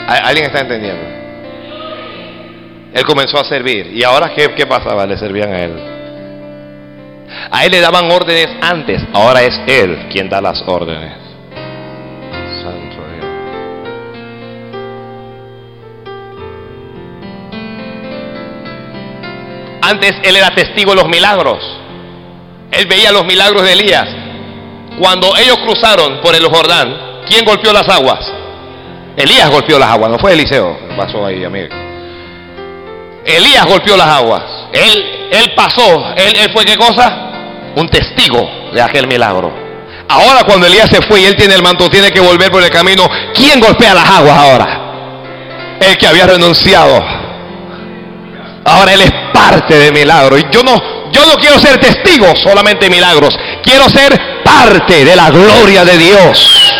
¿Alguien está entendiendo? Él comenzó a servir. ¿Y ahora qué, qué pasaba? Le servían a él. A él le daban órdenes antes. Ahora es él quien da las órdenes. Santo Dios. Antes él era testigo de los milagros. Él veía los milagros de Elías. Cuando ellos cruzaron por el Jordán, ¿quién golpeó las aguas? Elías golpeó las aguas, no fue Eliseo. Pasó ahí, amigo. Elías golpeó las aguas. Él, él pasó. Él, él fue qué cosa? Un testigo de aquel milagro. Ahora cuando Elías se fue y él tiene el manto, tiene que volver por el camino. ¿Quién golpea las aguas ahora? El que había renunciado. Ahora él es parte del milagro. Y yo no, yo no quiero ser testigo solamente de milagros. Quiero ser parte de la gloria de Dios.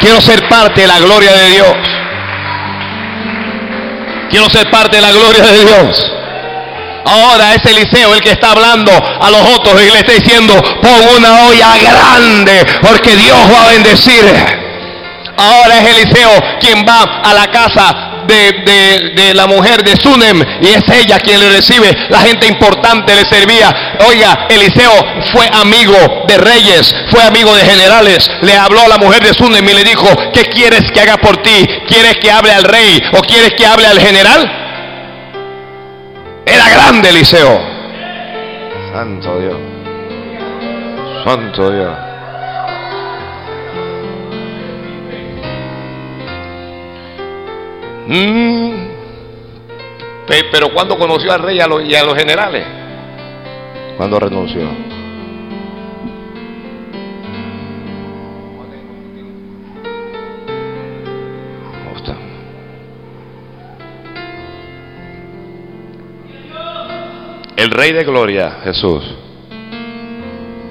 Quiero ser parte de la gloria de Dios. Quiero ser parte de la gloria de Dios. Ahora es Eliseo el que está hablando a los otros y le está diciendo, pon una olla grande porque Dios va a bendecir. Ahora es Eliseo quien va a la casa de, la mujer de Sunem y es ella quien le recibe. La gente importante le servía. Oiga, Eliseo fue amigo de reyes, fue amigo de generales. Le habló a la mujer de Sunem y le dijo, ¿qué quieres que haga por ti? ¿Quieres que hable al rey o quieres que hable al general? Era grande Eliseo. Santo Dios. Santo Dios. Mm. Pero cuando conoció al rey y a los generales, cuando renunció. El Rey de Gloria, Jesús,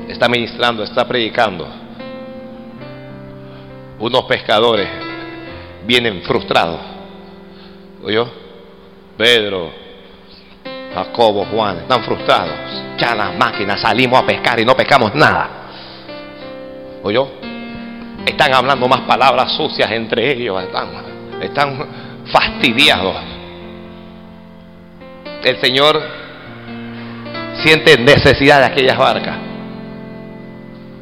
está ministrando, está predicando. Unos pescadores vienen frustrados ¿Oyó? Pedro, Jacobo, Juan, están frustrados. Ya las máquinas salimos a pescar y no pescamos nada. ¿Oyó? Están hablando más palabras sucias entre ellos. Están, están fastidiados. El Señor siente necesidad de aquellas barcas.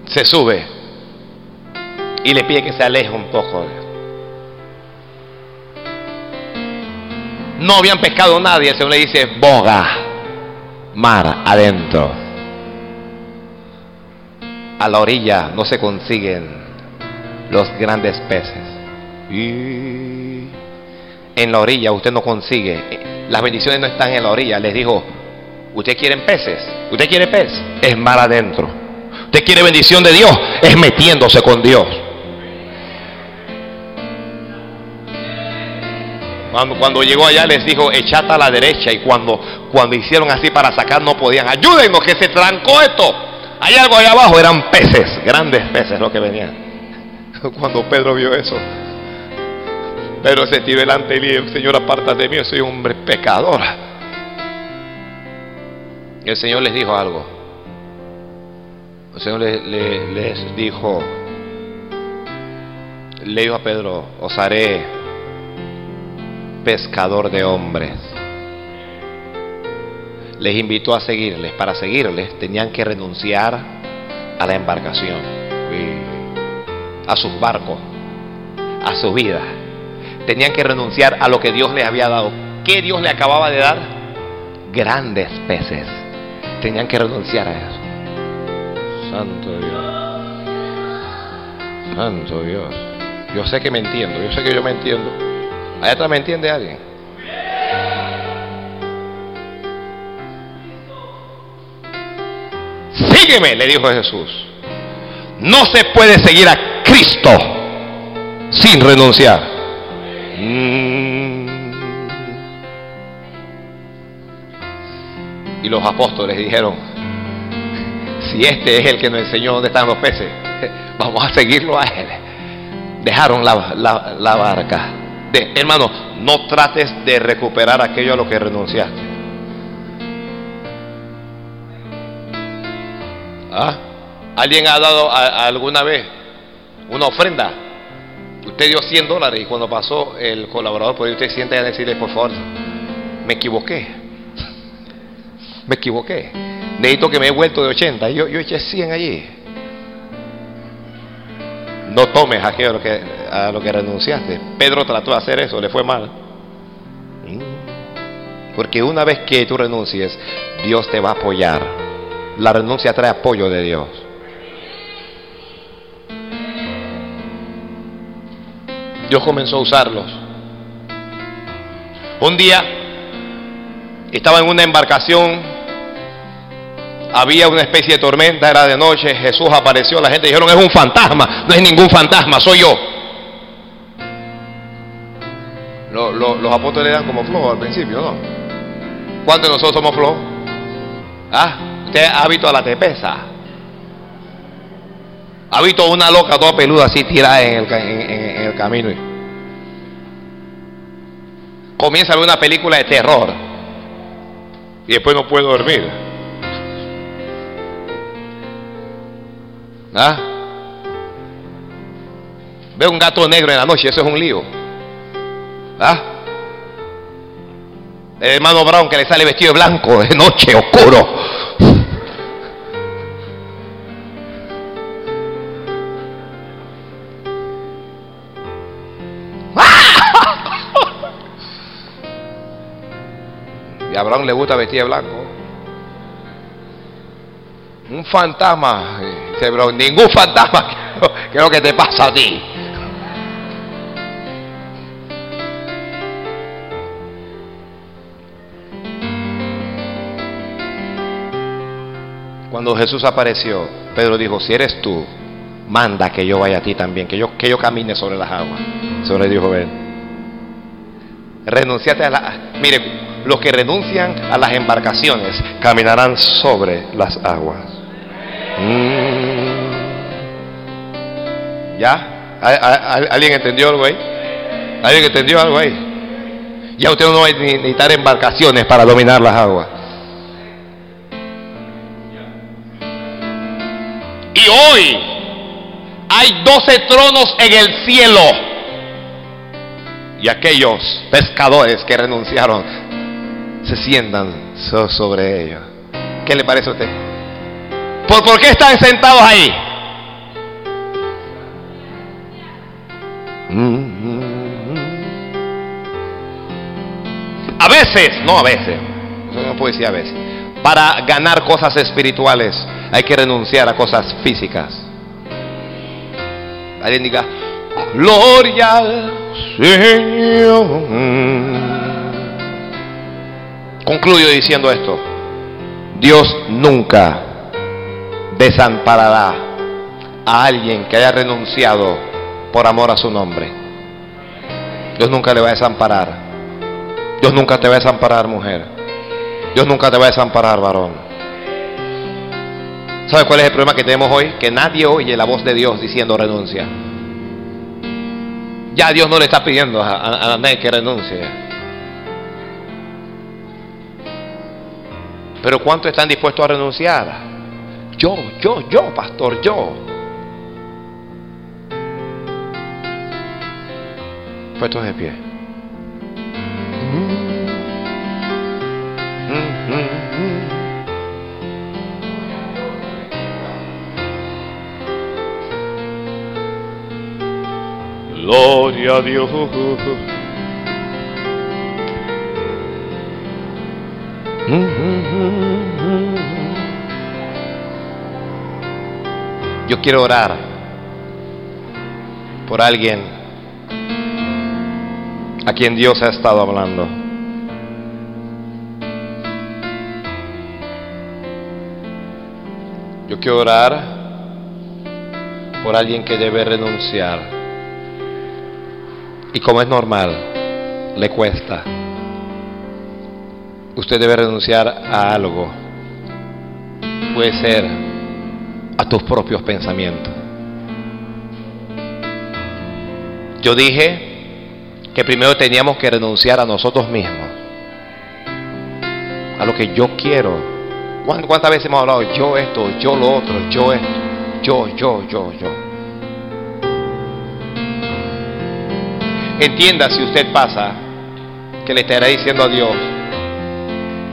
Se sube y le pide que se aleje un poco. No habían pescado nadie. El Señor le dice, boga, mar adentro. A la orilla no se consiguen los grandes peces. Y en la orilla usted no consigue. Las bendiciones no están en la orilla. Les dijo, ¿usted quiere peces? ¿Usted quiere pez? Es mar adentro. ¿Usted quiere bendición de Dios? Es metiéndose con Dios. Cuando, llegó allá les dijo, echate a la derecha. Y cuando, cuando hicieron así para sacar no podían. Ayúdenos que se trancó esto. Hay algo allá abajo, eran peces, grandes peces lo que venían. [LAUGHS] Cuando Pedro vio eso, Pedro se tiró delante y le dijo, Señor, aparta de mí, soy un hombre pecador. El Señor les dijo algo. El Señor les, les dijo, le dijo a Pedro, os haré pescador de hombres. Les invitó a seguirles. Para seguirles tenían que renunciar a la embarcación, a sus barcos, a su vida. Tenían que renunciar a lo que Dios les había dado. ¿Qué Dios le acababa de dar? Grandes peces. Tenían que renunciar a eso. Santo Dios. Santo Dios. Yo sé que me entiendo, yo sé que yo me entiendo. ¿Allá atrás me entiende alguien? Sígueme, le dijo Jesús. No se puede seguir a Cristo sin renunciar. Mm. Y los apóstoles dijeron, si este es el que nos enseñó dónde están los peces, [LAUGHS] vamos a seguirlo a él. Dejaron la, barca. De, hermano, no trates de recuperar aquello a lo que renunciaste. ¿Ah? ¿Alguien ha dado alguna vez una ofrenda? Usted dio 100 dólares y cuando pasó el colaborador, por ahí usted siente a decirle, por favor, me equivoqué. Me equivoqué. Necesito que me he vuelto de 80. Yo, yo eché 100 allí. No tomes aquello a lo, que, a lo que renunciaste. Pedro trató de hacer eso, le fue mal. Porque una vez que tú renuncies, Dios te va a apoyar. La renuncia trae apoyo de Dios. Dios comenzó a usarlos. Un día estaba en una embarcación, había una especie de tormenta, era de noche, Jesús apareció, la gente dijeron, es un fantasma, no es ningún fantasma, soy yo. los apóstoles eran como flojos al principio, ¿no? ¿Cuántos de nosotros somos flojos? ¿Ah? ¿Usted ha visto a la tepesa? Ha visto una loca toda peluda así tirada en el, en, el camino. Comienza a ver una película de terror. Y después no puede dormir. ¿Ah? Ve un gato negro en la noche, eso es un lío. ¿Ah? El hermano Brown que le sale vestido de blanco de noche, oscuro. [LAUGHS] Y a Abraham le gusta vestir de blanco. Un fantasma. Dice ningún fantasma. [LAUGHS] ¿Qué es lo que te pasa a ti? Cuando Jesús apareció, Pedro dijo, si eres tú, manda que yo vaya a ti también, que yo, que yo camine sobre las aguas. Sobre dijo, ven. Renunciate a la... Mire, los que renuncian a las embarcaciones caminarán sobre las aguas. Mm. ¿Ya? ¿Alguien entendió algo ahí? ¿Alguien entendió algo ahí? Ya usted no va a necesitar embarcaciones para dominar las aguas. Y hoy hay doce tronos en el cielo. Y aquellos pescadores que renunciaron se sientan sobre ellos. ¿Qué le parece a usted? ¿Por, ¿Por qué están sentados ahí? A veces, no a veces, no puedo decir a veces, para ganar cosas espirituales hay que renunciar a cosas físicas. Alguien diga, gloria al Señor. Concluyo diciendo esto. Dios nunca desamparará a alguien que haya renunciado por amor a su nombre. Dios nunca le va a desamparar. Dios nunca te va a desamparar, mujer. Dios nunca te va a desamparar, varón. ¿Sabes cuál es el problema que tenemos hoy? Que nadie oye la voz de Dios diciendo renuncia. Ya Dios no le está pidiendo a, nadie que renuncie. Pero ¿cuántos están dispuestos a renunciar? Yo, yo, yo, pastor, yo. Puestos de pie. Gloria a Dios. Yo quiero orar por alguien a quien Dios ha estado hablando. Yo quiero orar por alguien que debe renunciar. Y como es normal, le cuesta usted debe renunciar a algo. Puede ser a tus propios pensamientos. Yo dije que primero teníamos que renunciar a nosotros mismos, a lo que yo quiero. ¿Cuántas veces hemos hablado? Yo esto, yo lo otro, yo esto, yo, yo, yo, yo. Entienda si usted pasa que le estará diciendo a Dios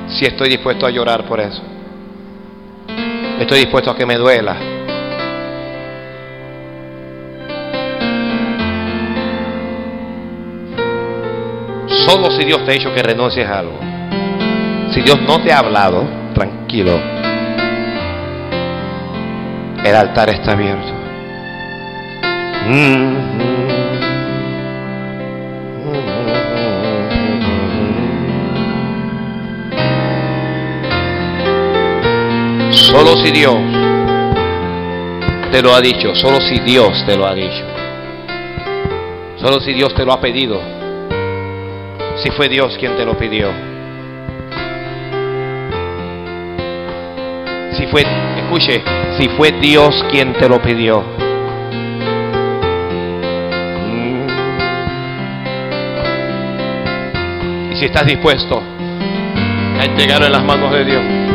si estoy dispuesto a llorar por eso. Estoy dispuesto a que me duela. Solo si Dios te ha dicho que renuncies a algo. Si Dios no te ha hablado, tranquilo. El altar está abierto. Solo si Dios te lo ha dicho, solo si Dios te lo ha dicho, solo si Dios te lo ha pedido, si fue Dios quien te lo pidió. Si fue, escuche, si fue Dios quien te lo pidió. Y si estás dispuesto a entregarlo en las manos de Dios.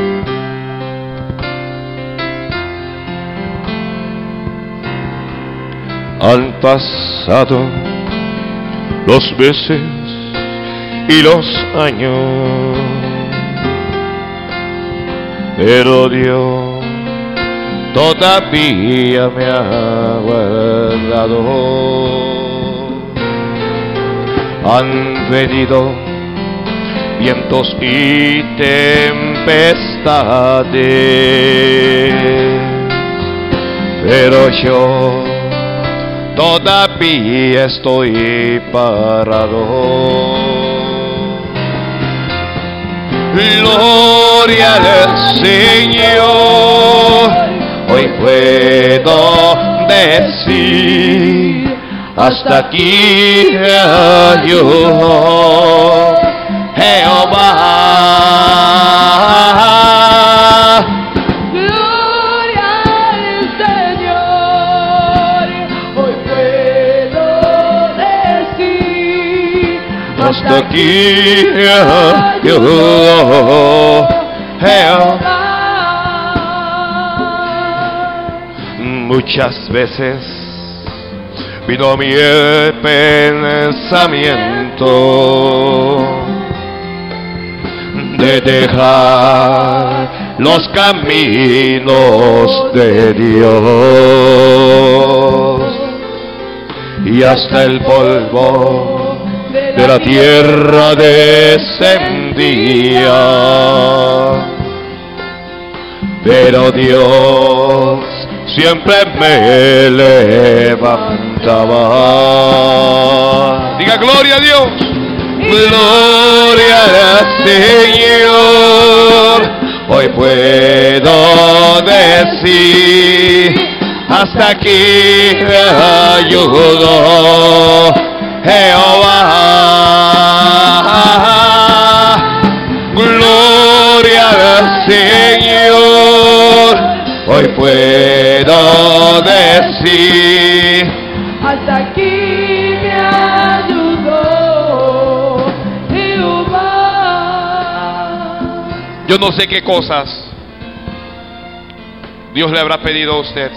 Han pasado los meses y los años, pero Dios todavía me ha guardado. Han venido vientos y tempestades, pero yo todavía estoy parado. Gloria al Señor, hoy puedo decir, hasta aquí me ayudó Jehová. Me ayudó Jehová. Muchas veces vino mi pensamiento de dejar los caminos de Dios y hasta el polvo de la tierra descendía. Pero Dios siempre me levantaba. Diga gloria a Dios. Gloria al Señor. Hoy puedo decir, hasta aquí me ayudó Jehová. Gloria al Señor. Hoy puedo decir, hasta aquí me ayudó Jehová. yo no sé qué cosas Dios le habrá pedido a usted.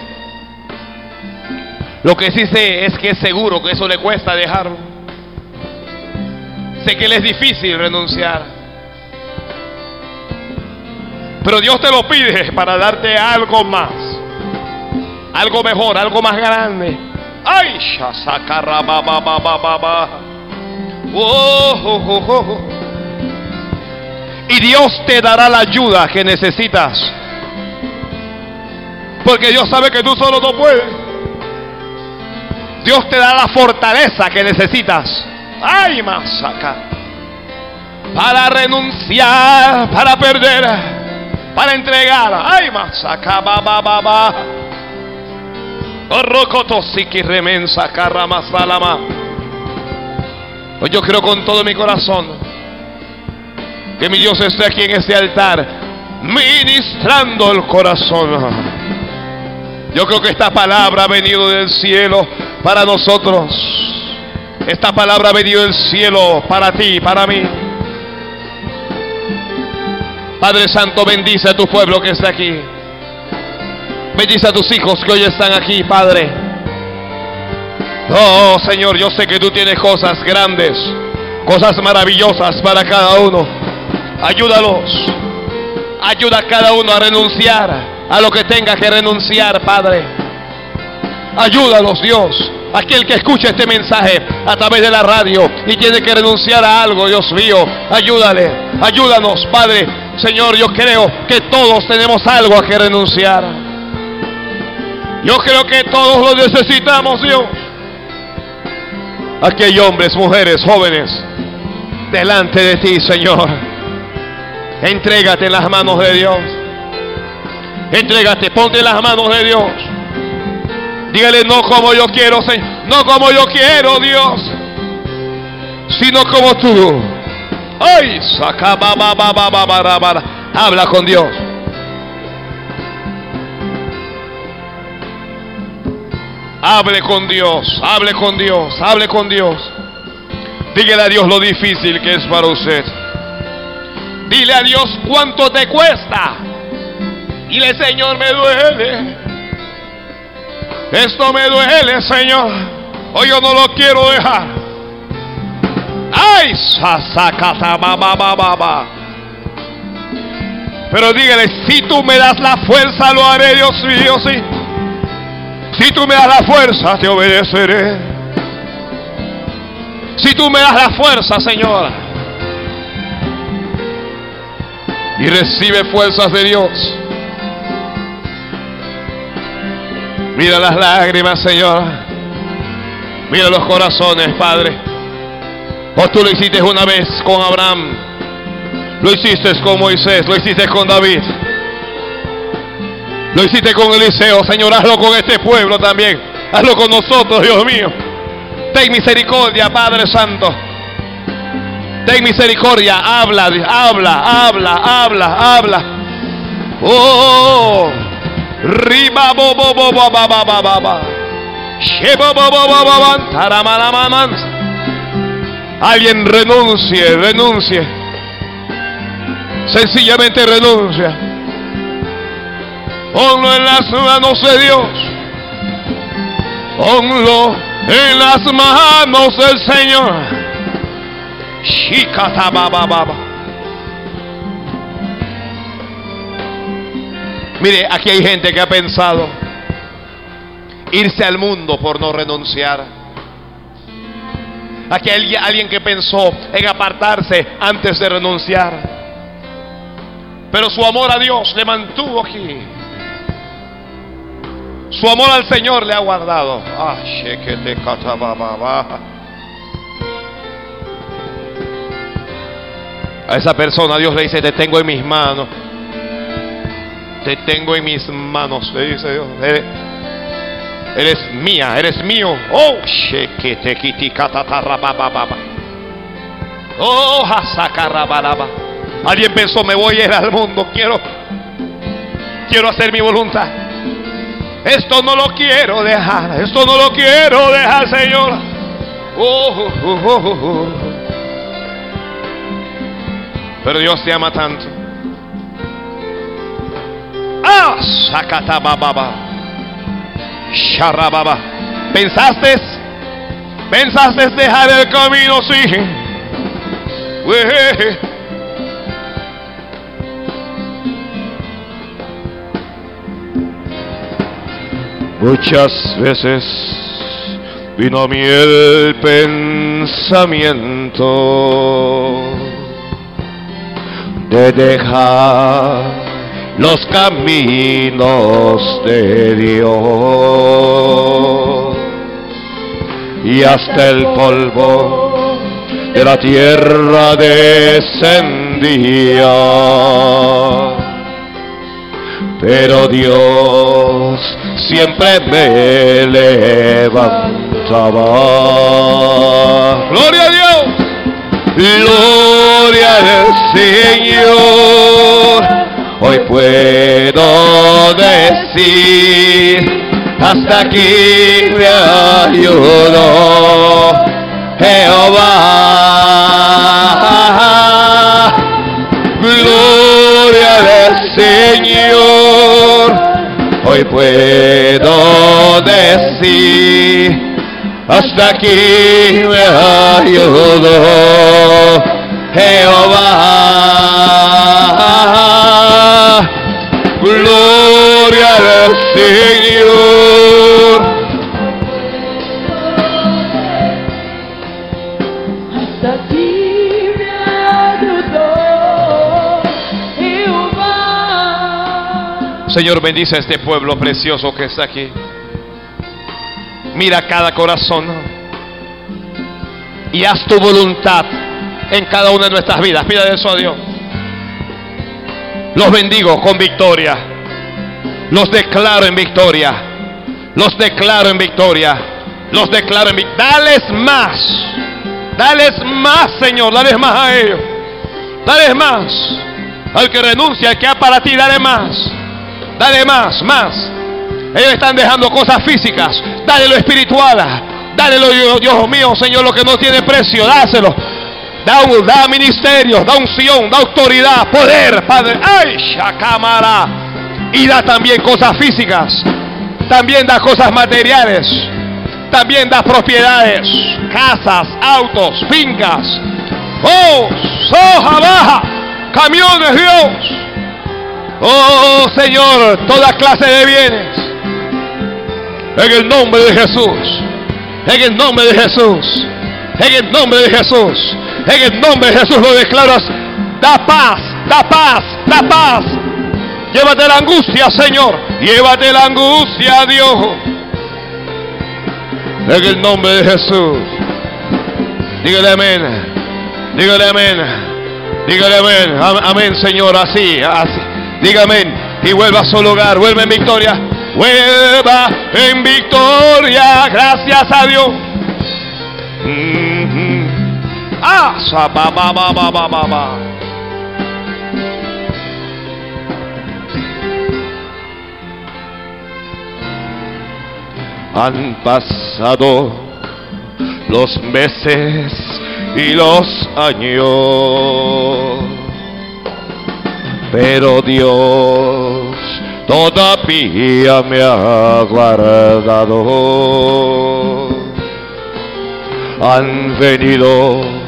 Lo que sí sé es que es seguro que eso le cuesta dejarlo. Sé que le es difícil renunciar. Pero Dios te lo pide para darte algo más. Algo mejor, algo más grande. Ay, oh, oh, oh. Y Dios te dará la ayuda que necesitas. Porque Dios sabe que tú solo no puedes. Dios te da la fortaleza que necesitas. Ay, masaca. Para renunciar, para perder, para entregar. Ay, masaca, ba, ba, ba, ba. Orrocotosiki remensa. Hoy yo creo con todo mi corazón que mi Dios esté aquí en este altar, ministrando el corazón. Yo creo que esta palabra ha venido del cielo para nosotros. Esta palabra ha venido del cielo para ti, para mí. Padre Santo, bendice a tu pueblo que está aquí. Bendice a tus hijos que hoy están aquí, Padre. Oh, Señor, yo sé que tú tienes cosas grandes, cosas maravillosas para cada uno. Ayúdalos. Ayuda a cada uno a renunciar a lo que tenga que renunciar, Padre. Ayúdalos, Dios. Aquel que escucha este mensaje a través de la radio y tiene que renunciar a algo, Dios mío, ayúdale, ayúdanos, Padre. Señor, yo creo que todos tenemos algo a que renunciar. Yo creo que todos lo necesitamos, Dios. Aquí hay hombres, mujeres, jóvenes, delante de ti, Señor. Entrégate en las manos de Dios. Entrégate, ponte las manos de Dios. Dígale, no como yo quiero, Señor. No como yo quiero, Dios. Sino como tú. Ay, saca. Habla con Dios. Hable con Dios, hable con Dios, hable con Dios. Dígale a Dios lo difícil que es para usted. Dile a Dios cuánto te cuesta. Dile, Señor, me duele. Esto me duele, Señor. Hoy yo no lo quiero dejar. Ay. Pero dígale, si tú me das la fuerza, lo haré, Dios mío, sí. Si tú me das la fuerza, te obedeceré. Si tú me das la fuerza, Señor. Y recibe fuerzas de Dios. Mira las lágrimas, Señor. Mira los corazones, Padre. O tú lo hiciste una vez con Abraham. Lo hiciste con Moisés. Lo hiciste con David. Lo hiciste con Eliseo, Señor, hazlo con este pueblo también. Hazlo con nosotros, Dios mío. Ten misericordia, Padre Santo. Ten misericordia, habla, habla, habla, habla, habla. Oh, riba bo bo bo bo ba ba ba ba ba. Shebo bo bo bo bo ban, taramaraman. Alguien renuncie, renuncie. Sencillamente renuncia. Ponlo en las manos de Dios. Ponlo en las manos del Señor. Shikatabababa. Mire, aquí hay gente que ha pensado irse al mundo por no renunciar. Aquí hay alguien que pensó en apartarse antes de renunciar. Pero su amor a Dios le mantuvo aquí. Su amor al Señor le ha guardado. Ah. A esa persona Dios le dice, te tengo en mis manos. Te tengo en mis manos, le dice Dios. Eres, mía, eres mío. Oh. Oh. Alguien pensó, me voy a ir al mundo, quiero, quiero hacer mi voluntad. Esto no lo quiero dejar, esto no lo quiero dejar, Señor. Oh, oh, oh. Pero Dios te ama tanto. Ah, shakatabababa. Sharababa. ¿Pensaste? ¿Pensaste dejar el camino? Sí. [LAUGHS] Muchas veces vino a mí el pensamiento de dejar los caminos de Dios y hasta el polvo de la tierra descendía. Pero Dios siempre me levantaba. Gloria a Dios. Gloria al Señor. Hoy puedo decir hasta aquí me ayudó Jehová. Gloria al Señor, hoy puedo decir, hasta aquí me ayudó Jehová. Gloria al Señor. Hasta aquí me ayudó Jehová. Señor, bendice a este pueblo precioso que está aquí. Mira cada corazón y haz tu voluntad en cada una de nuestras vidas. Pida eso a Dios. Los bendigo con victoria. Los declaro en victoria. Los declaro en victoria. Los declaro en victoria. Dales más. Dales más, Señor. Dales más a ellos. Dales más. Al que renuncia, al que ha para ti, dale más. Dale más, más. Ellos están dejando cosas físicas. Dale lo espiritual. Dale lo, Dios- Dios mío, Señor, lo que no tiene precio. Dáselo. Da, un- da ministerio, da unción, da autoridad, poder, Padre. ¡Ay, Shakamara! Y da también cosas físicas. También da cosas materiales. También da propiedades, casas, autos, fincas. Oh, soja baja, camiones, Dios. Oh, Señor, toda clase de bienes. En el nombre de Jesús. En el nombre de Jesús. En el nombre de Jesús. En el nombre de Jesús lo declaras. Da paz, da paz, da paz. Llévate la angustia, Señor. Llévate la angustia, Dios. En el nombre de Jesús. Dígale amén. Dígale amén. Dígale amén. Am- Amén, Señor. Así, así. Diga amén. Y vuelva a su lugar. Vuelva en victoria. Vuelva en victoria. Gracias a Dios. Mhm. Ah, ba, ba, ba, ba. Han pasado los meses y los años, pero Dios todavía me ha guardado. Han venido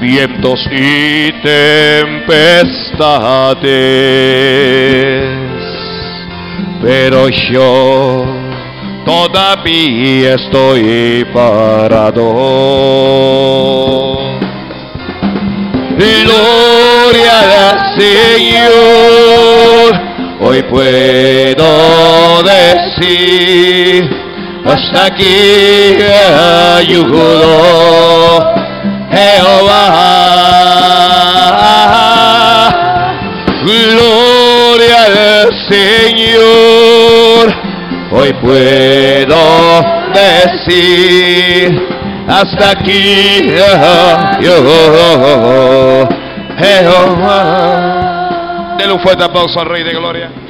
vientos y tempestades, pero yo todavía estoy parado. Gloria al Señor, hoy puedo decir, hasta aquí ayudó Jehová. Gloria al Señor, hoy puedo decir, hasta aquí yo, Jehová. Denle un fuerte aplauso al Rey de Gloria.